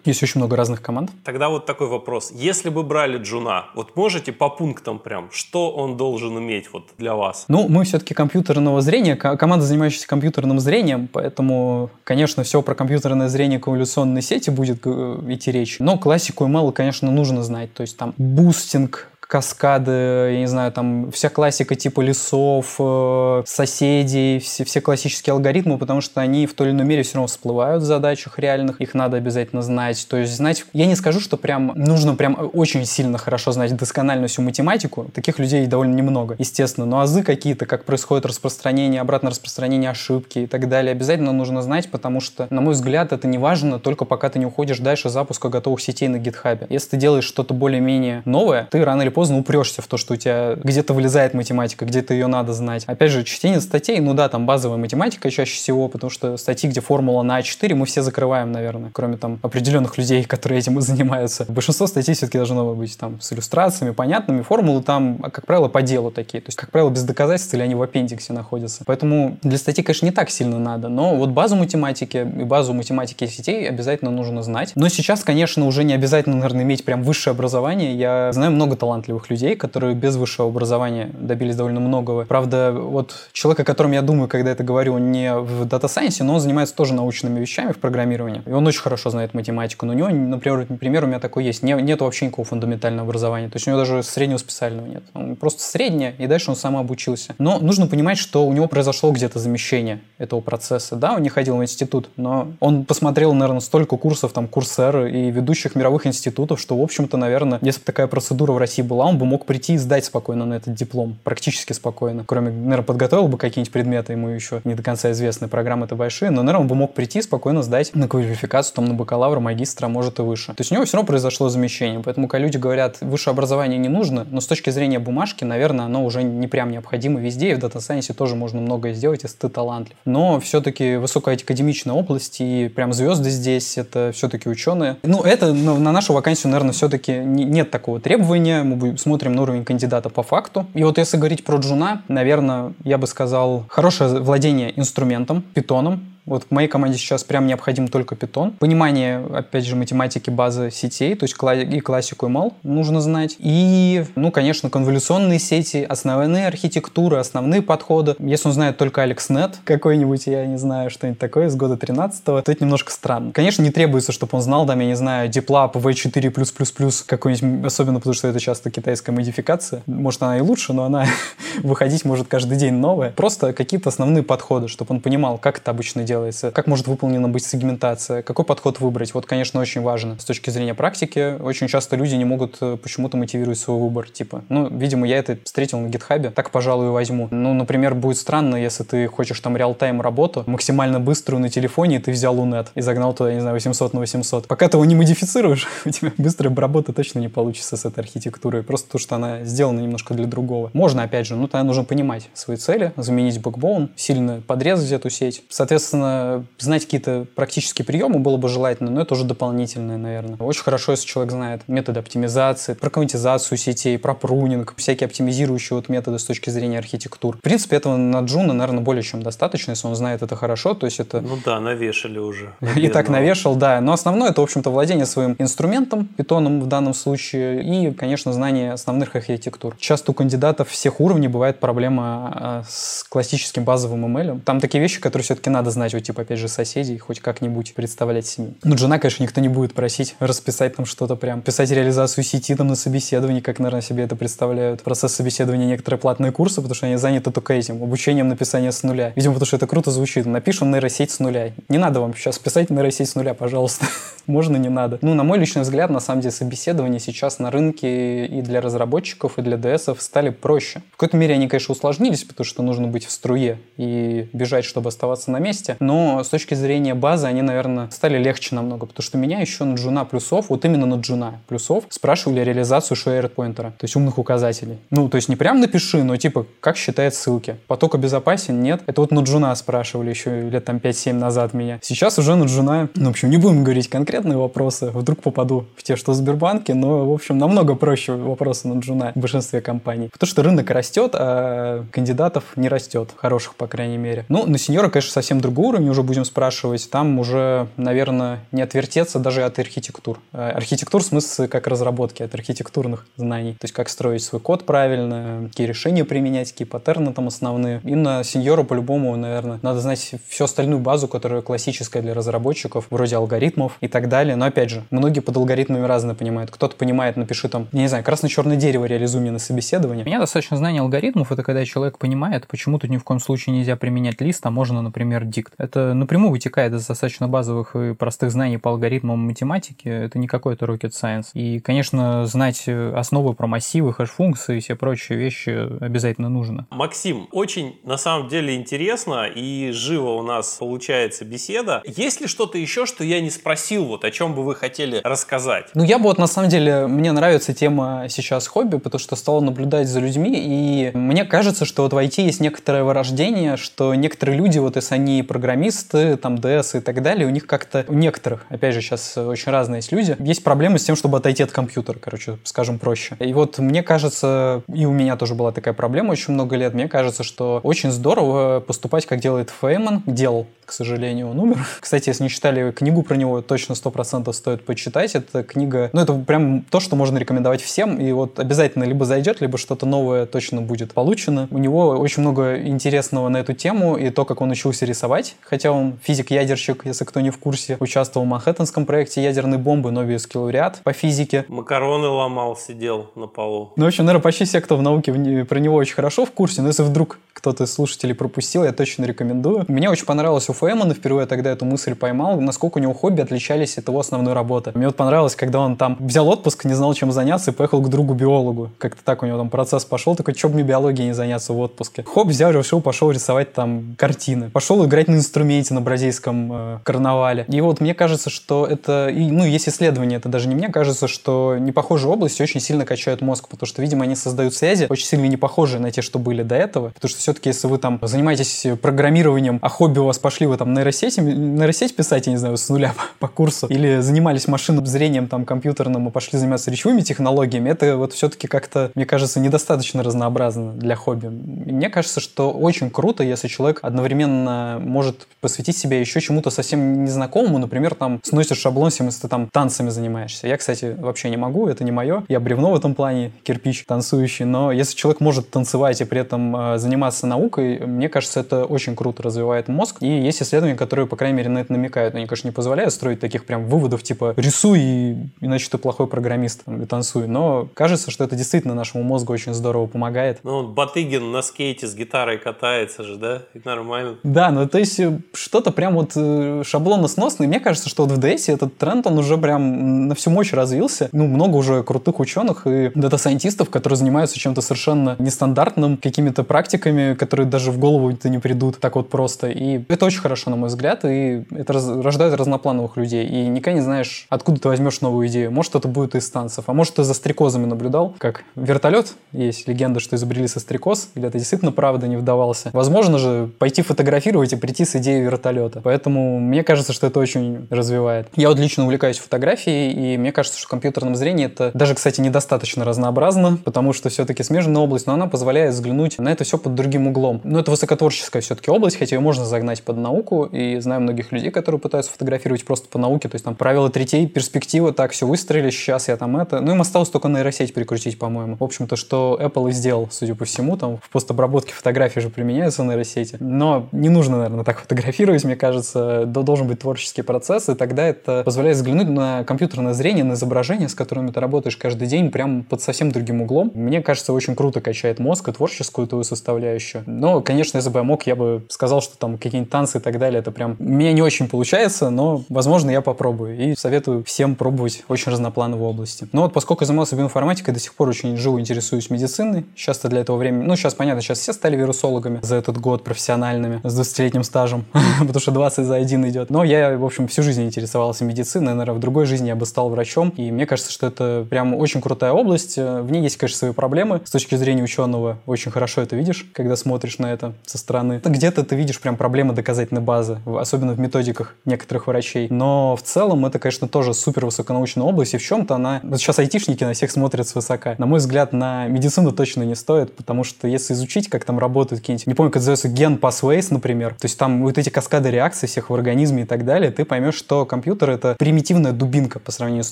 Есть очень много разных команд. Тогда вот такой вопрос. Если бы брали джуна, вот можете по пунктам прям, что он должен иметь вот для вас? Ну, мы все-таки компьютерного зрения, команда, занимающаяся компьютерным зрением, поэтому, конечно, все про компьютерное зрение конволюционной сети будет э, идти речь. Но классику ML, конечно, нужно знать. То есть там бустинг, каскады, я не знаю, там вся классика типа лесов, э, соседей, все, все классические алгоритмы, потому что они в той или иной мере все равно всплывают в задачах реальных, их надо обязательно знать. То есть знать, я не скажу, что прям нужно прям очень сильно хорошо знать досконально всю математику, таких людей довольно немного, естественно, но азы какие-то, как происходит распространение, обратное распространение ошибки и так далее, обязательно нужно знать, потому что, на мой взгляд, это не важно только пока ты не уходишь дальше запуска готовых сетей на гитхабе. Если ты делаешь что-то более-менее новое, ты рано или поздно упрешься в то, что у тебя где-то вылезает математика, где-то ее надо знать. Опять же, чтение статей, ну да, там базовая математика чаще всего, потому что статьи, где формула на А4, мы все закрываем, наверное, кроме там определенных людей, которые этим и занимаются. Большинство статей все-таки должно быть там с иллюстрациями, понятными. Формулы там, как правило, по делу такие. То есть, как правило, без доказательств или они в аппендиксе находятся. Поэтому для статьи, конечно, не так сильно надо, но вот базу математики и базу математики сетей обязательно нужно знать. Но сейчас, конечно, уже не обязательно, наверное, иметь прям высшее образование. Я знаю много талантливых талантливых людей, которые без высшего образования добились довольно многого. Правда, вот человек, о котором я думаю, когда это говорю, не в дата-сайенсе, но он занимается тоже научными вещами в программировании. И он очень хорошо знает математику. Но у него, например, например у меня такой есть. Не, нет вообще никакого фундаментального образования. То есть у него даже среднего специального нет. Он просто среднее, и дальше он сам обучился. Но нужно понимать, что у него произошло где-то замещение этого процесса. Да, он не ходил в институт, но он посмотрел, наверное, столько курсов, там, Coursera и ведущих мировых институтов, что, в общем-то, наверное, если бы такая процедура в России была, он бы мог прийти и сдать спокойно на этот диплом, практически спокойно. Кроме, наверное, подготовил бы какие-нибудь предметы, ему еще не до конца известны, программы-то большие, но, наверное, он бы мог прийти спокойно сдать на квалификацию, там, на бакалавра, магистра, может и выше. То есть у него все равно произошло замещение, поэтому, когда люди говорят, высшее образование не нужно, но с точки зрения бумажки, наверное, оно уже не прям необходимо везде, и в data science е тоже можно многое сделать, если ты талантлив. Но все-таки высокоакадемичная область и прям звезды здесь, это все-таки ученые. Ну, это ну, на нашу вакансию, наверное, все-таки нет такого требования, мы смотрим на уровень кандидата по факту. И вот если говорить про джуна, наверное, я бы сказал, хорошее владение инструментом, питоном, вот в моей команде сейчас прям необходим только Python. Понимание, опять же, математики базы сетей, то есть и классику ML нужно знать. И, ну, конечно, конволюционные сети, основные архитектуры, основные подходы. Если он знает только AlexNet какой-нибудь, я не знаю, что-нибудь такое с года 13 то это немножко странно. Конечно, не требуется, чтобы он знал, там, я не знаю, Deplap V4+++, какой-нибудь, особенно потому что это часто китайская модификация. Может, она и лучше, но она выходить может каждый день новая. Просто какие-то основные подходы, чтобы он понимал, как это обычно делается делается, как может выполнена быть сегментация, какой подход выбрать. Вот, конечно, очень важно. С точки зрения практики, очень часто люди не могут э, почему-то мотивировать свой выбор. Типа, ну, видимо, я это встретил на гитхабе, так, пожалуй, возьму. Ну, например, будет странно, если ты хочешь там реал-тайм работу, максимально быструю на телефоне, и ты взял Лунет и загнал туда, не знаю, 800 на 800. Пока ты его не модифицируешь, у тебя быстрая работа точно не получится с этой архитектурой, просто потому что она сделана немножко для другого. Можно, опять же, ну, тогда нужно понимать свои цели, заменить бэкбоун, сильно подрезать эту сеть. Соответственно, Конечно, знать какие-то практические приемы было бы желательно, но это уже дополнительное, наверное. Очень хорошо, если человек знает методы оптимизации, про квантизацию сетей, про pruning, всякие оптимизирующие вот методы с точки зрения архитектур. В принципе, этого на Джуна, наверное, более чем достаточно, если он знает это хорошо, то есть это... Ну да, навешали уже. И так навешал, да. Но основное это, в общем-то, владение своим инструментом, питоном в данном случае, и, конечно, знание основных архитектур. Часто у кандидатов всех уровней бывает проблема а, с классическим базовым ML. Там такие вещи, которые все-таки надо знать вот типа, опять же, соседей, хоть как-нибудь представлять семью. Ну, жена, конечно, никто не будет просить расписать там что-то прям, писать реализацию сети там на собеседовании, как, наверное, себе это представляют. Процесс собеседования некоторые платные курсы, потому что они заняты только этим, обучением написания с нуля. Видимо, потому что это круто звучит. Напишем нейросеть с нуля. Не надо вам сейчас писать нейросеть с нуля, пожалуйста. Можно, не надо. Ну, на мой личный взгляд, на самом деле, собеседования сейчас на рынке и для разработчиков, и для ДСов стали проще. В какой-то мере они, конечно, усложнились, потому что нужно быть в струе и бежать, чтобы оставаться на месте. Но с точки зрения базы они, наверное, стали легче намного, потому что меня еще на джуна плюсов, вот именно на джуна плюсов, спрашивали реализацию shared поинтера, то есть умных указателей. Ну, то есть не прям напиши, но типа, как считает ссылки. Поток обезопасен? Нет. Это вот на джуна спрашивали еще лет там 5-7 назад меня. Сейчас уже на джуна, ну, в общем, не будем говорить конкретные вопросы, вдруг попаду в те, что в Сбербанке, но, в общем, намного проще вопросы на джуна в большинстве компаний. Потому что рынок растет, а кандидатов не растет, хороших, по крайней мере. Ну, на сеньора, конечно, совсем другой уровень уже будем спрашивать. Там уже, наверное, не отвертеться даже от архитектур. Э, архитектур в смысле как разработки, от архитектурных знаний. То есть как строить свой код правильно, какие решения применять, какие паттерны там основные. И на сеньора по-любому, наверное, надо знать всю остальную базу, которая классическая для разработчиков, вроде алгоритмов и так далее. Но опять же, многие под алгоритмами разные понимают. Кто-то понимает, напиши там, не знаю, красно-черное дерево реализуй мне на собеседование. У меня достаточно знания алгоритмов, это когда человек понимает, почему тут ни в коем случае нельзя применять лист, а можно, например, дикт. Это напрямую вытекает из достаточно базовых и простых знаний по алгоритмам математики. Это не какой-то rocket science. И, конечно, знать основы про массивы, хэш-функции и все прочие вещи обязательно нужно. Максим, очень на самом деле интересно и живо у нас получается беседа. Есть ли что-то еще, что я не спросил, вот о чем бы вы хотели рассказать? Ну, я бы вот на самом деле, мне нравится тема сейчас хобби, потому что стал наблюдать за людьми, и мне кажется, что вот в IT есть некоторое вырождение, что некоторые люди, вот если они программисты, там, DS и так далее, у них как-то, у некоторых, опять же, сейчас очень разные есть люди, есть проблемы с тем, чтобы отойти от компьютера, короче, скажем проще. И вот мне кажется, и у меня тоже была такая проблема очень много лет, мне кажется, что очень здорово поступать, как делает Фейман, делал, к сожалению, он умер. Кстати, если не читали книгу про него, точно 100% стоит почитать. Это книга, ну, это прям то, что можно рекомендовать всем, и вот обязательно либо зайдет, либо что-то новое точно будет получено. У него очень много интересного на эту тему, и то, как он учился рисовать, хотя он физик-ядерщик, если кто не в курсе, участвовал в Манхэттенском проекте ядерной бомбы, Нобелевский лауреат по физике. Макароны ломал, сидел на полу. Ну, в общем, наверное, почти все, кто в науке про него очень хорошо в курсе, но если вдруг кто-то из слушателей пропустил, я точно рекомендую. Мне очень понравилось у Феймана, впервые тогда эту мысль поймал, насколько у него хобби отличались от его основной работы. Мне вот понравилось, когда он там взял отпуск, не знал, чем заняться, и поехал к другу-биологу. Как-то так у него там процесс пошел, такой, что бы мне биологией не заняться в отпуске. Хоп, взял, решил, пошел рисовать там картины. Пошел играть на инструменте на бразильском э, карнавале. И вот мне кажется, что это, и, ну, есть исследование, это даже не мне кажется, что непохожие области очень сильно качают мозг, потому что, видимо, они создают связи очень сильно не похожие на те, что были до этого. Потому что все-таки, если вы там занимаетесь программированием, а хобби у вас пошли вы там нейросети, нейросеть писать, я не знаю, с нуля по, по курсу, или занимались машинным зрением там компьютерным и пошли заниматься речевыми технологиями, это вот все-таки как-то, мне кажется, недостаточно разнообразно для хобби. И мне кажется, что очень круто, если человек одновременно может посвятить себя еще чему-то совсем незнакомому, например, там сносишь шаблон, если ты там танцами занимаешься. Я, кстати, вообще не могу, это не мое. Я бревно в этом плане, кирпич танцующий, но если человек может танцевать и при этом э, заниматься наукой, мне кажется, это очень круто развивает мозг. И есть исследования, которые, по крайней мере, на это намекают. Они, конечно, не позволяют строить таких прям выводов, типа рисуй, и, иначе ты плохой программист там, и танцуй. Но кажется, что это действительно нашему мозгу очень здорово помогает. Ну, Батыгин на скейте с гитарой катается же, да? И нормально. Да, ну то есть э, что-то прям вот э, шаблоносносное. Мне кажется, что вот в DS этот тренд, он уже прям на всю мощь развился. Ну, много уже крутых ученых и data scientist ов, которые занимаются чем-то совершенно нестандартным, какими-то практиками, которые даже в голову-то не придут так вот просто. И это очень хорошо, на мой взгляд, и это раз, рождает разноплановых людей. И никогда не знаешь, откуда ты возьмешь новую идею. Может, это будет из танцев, а может, ты за стрекозами наблюдал, как вертолет, есть легенда, что изобрели со стрекоз, или это действительно правда не вдавался. Возможно же пойти фотографировать и прийти с идеей вертолета. Поэтому мне кажется, что это очень развивает. Я вот лично увлекаюсь фотографией, и мне кажется, что в компьютерном зрении это даже, кстати, недостаточно разнообразно, потому что все-таки смежная область, но она позволяет взглянуть на это все под другим углом. Но это высокотворческая все-таки область, хотя ее можно загнать под науку, и знаю многих людей, которые пытаются фотографировать просто по науке, гонки. То есть там правила третей, перспектива, так, все выстроили, сейчас я там это. Ну, им осталось только нейросеть прикрутить, по-моему. В общем-то, что Apple и сделал, судя по всему, там в постобработке фотографий же применяются нейросети. Но не нужно, наверное, так фотографировать, мне кажется. Должен быть творческий процесс, и тогда это позволяет взглянуть на компьютерное зрение, на изображения, с которыми ты работаешь каждый день, прям под совсем другим углом. Мне кажется, очень круто качает мозг и творческую твою составляющую. Но, конечно, если бы я мог, я бы сказал, что там какие-нибудь танцы и так далее, это прям... У меня не очень получается, но, возможно, я попробую. И советую всем пробовать очень разноплановые области. Но вот поскольку занимался биоинформатикой, до сих пор очень живо интересуюсь медициной. Сейчас-то для этого времени... Ну, сейчас, понятно, сейчас все стали вирусологами за этот год профессиональными, с 20-летним стажем, потому что 20 за один идет. Но я, в общем, всю жизнь интересовался медициной, наверное, в другой жизни я бы стал врачом, и мне кажется, что это прям очень крутая область. В ней есть, конечно, свои проблемы. С точки зрения ученого очень хорошо это видишь, когда смотришь на это со стороны. Где-то ты видишь прям проблемы доказательной базы, особенно в методиках некоторых врачей. Но в целом это, конечно, тоже супер высоконаучная область, и в чем-то она... Вот сейчас айтишники на всех смотрят свысока. На мой взгляд, на медицину точно не стоит, потому что если изучить, как там работают какие-нибудь, не помню, как называется, ген pathways, например, то есть там вот эти каскады реакций всех в организме и так далее, ты поймешь, что компьютер — это примитивная дубинка по сравнению с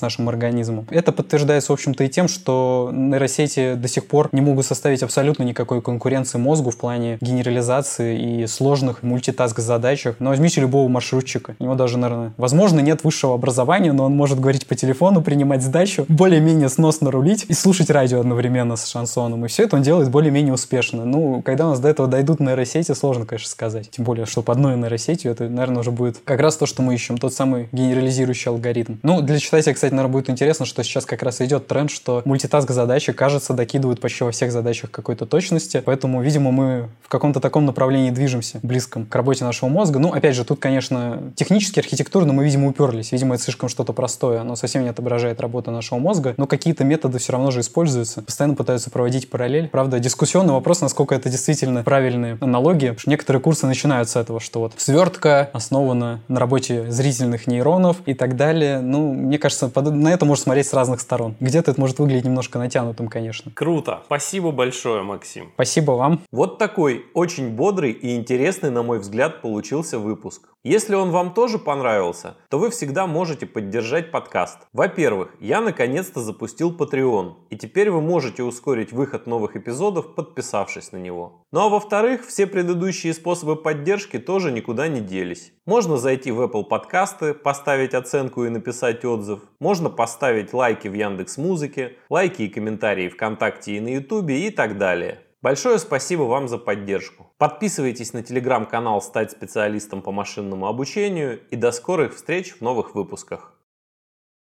нашим организмом. Это подтверждается, в общем-то, и тем, что нейросети до сих пор не могут составить абсолютно никакой конкуренции мозгу в плане генерализации и сложных мультитаск-задачах. Но возьмите любого маршрутчика. У него даже, наверное, возможно, нет высшего образования, но он может говорить по телефону, принимать сдачу, более-менее сносно рулить и слушать радио одновременно с шансоном. И все это он делает более-менее успешно. Ну, когда у нас до этого дойдут нейросети, сложно, конечно, сказать. Тем более, что по одной нейросетью это, наверное, уже будет как раз то, что мы ищем, тот самый генерализирующий алгоритм. Ну, для читателя, кстати, наверное, будет интересно, что сейчас как раз идет тренд, что мультитаск задачи, кажется, докидывают почти во всех задачах какой-то точности. Поэтому, видимо, мы в каком-то таком направлении движемся, близком к работе нашего мозга. Ну, опять же, тут, конечно, технически, архитектурно мы, видимо, уперлись. Видимо, это слишком что-то простое. Оно совсем не отображает работу нашего мозга. Но какие-то методы все равно же используются. Постоянно пытаются проводить параллель. Правда, дискуссионный вопрос, насколько это действительно правильные аналогии. Потому что некоторые курсы начинают с этого, что вот свертка основана на работе зрительных нейронов и так далее. Ну, мне кажется, на это можно смотреть с разных сторон. Где-то это может выглядеть немножко натянутым, конечно. Круто. Спасибо большое, Максим. Спасибо вам. Вот такой очень бодрый и интересный, на мой взгляд, получился выпуск. Если он вам тоже понравился, то вы всегда можете поддержать подкаст. Во-первых, я наконец-то запустил Patreon, и теперь вы можете ускорить выход новых эпизодов, подписавшись на него. Ну а во-вторых, все предыдущие способы поддержки тоже никуда не делись. Можно зайти в Apple подкасты, поставить оценку и написать отзыв. Можно поставить лайки в Яндекс Музыке, лайки и комментарии ВКонтакте и на Ютубе и так далее. Большое спасибо вам за поддержку. Подписывайтесь на телеграм-канал «Стать специалистом по машинному обучению» и до скорых встреч в новых выпусках.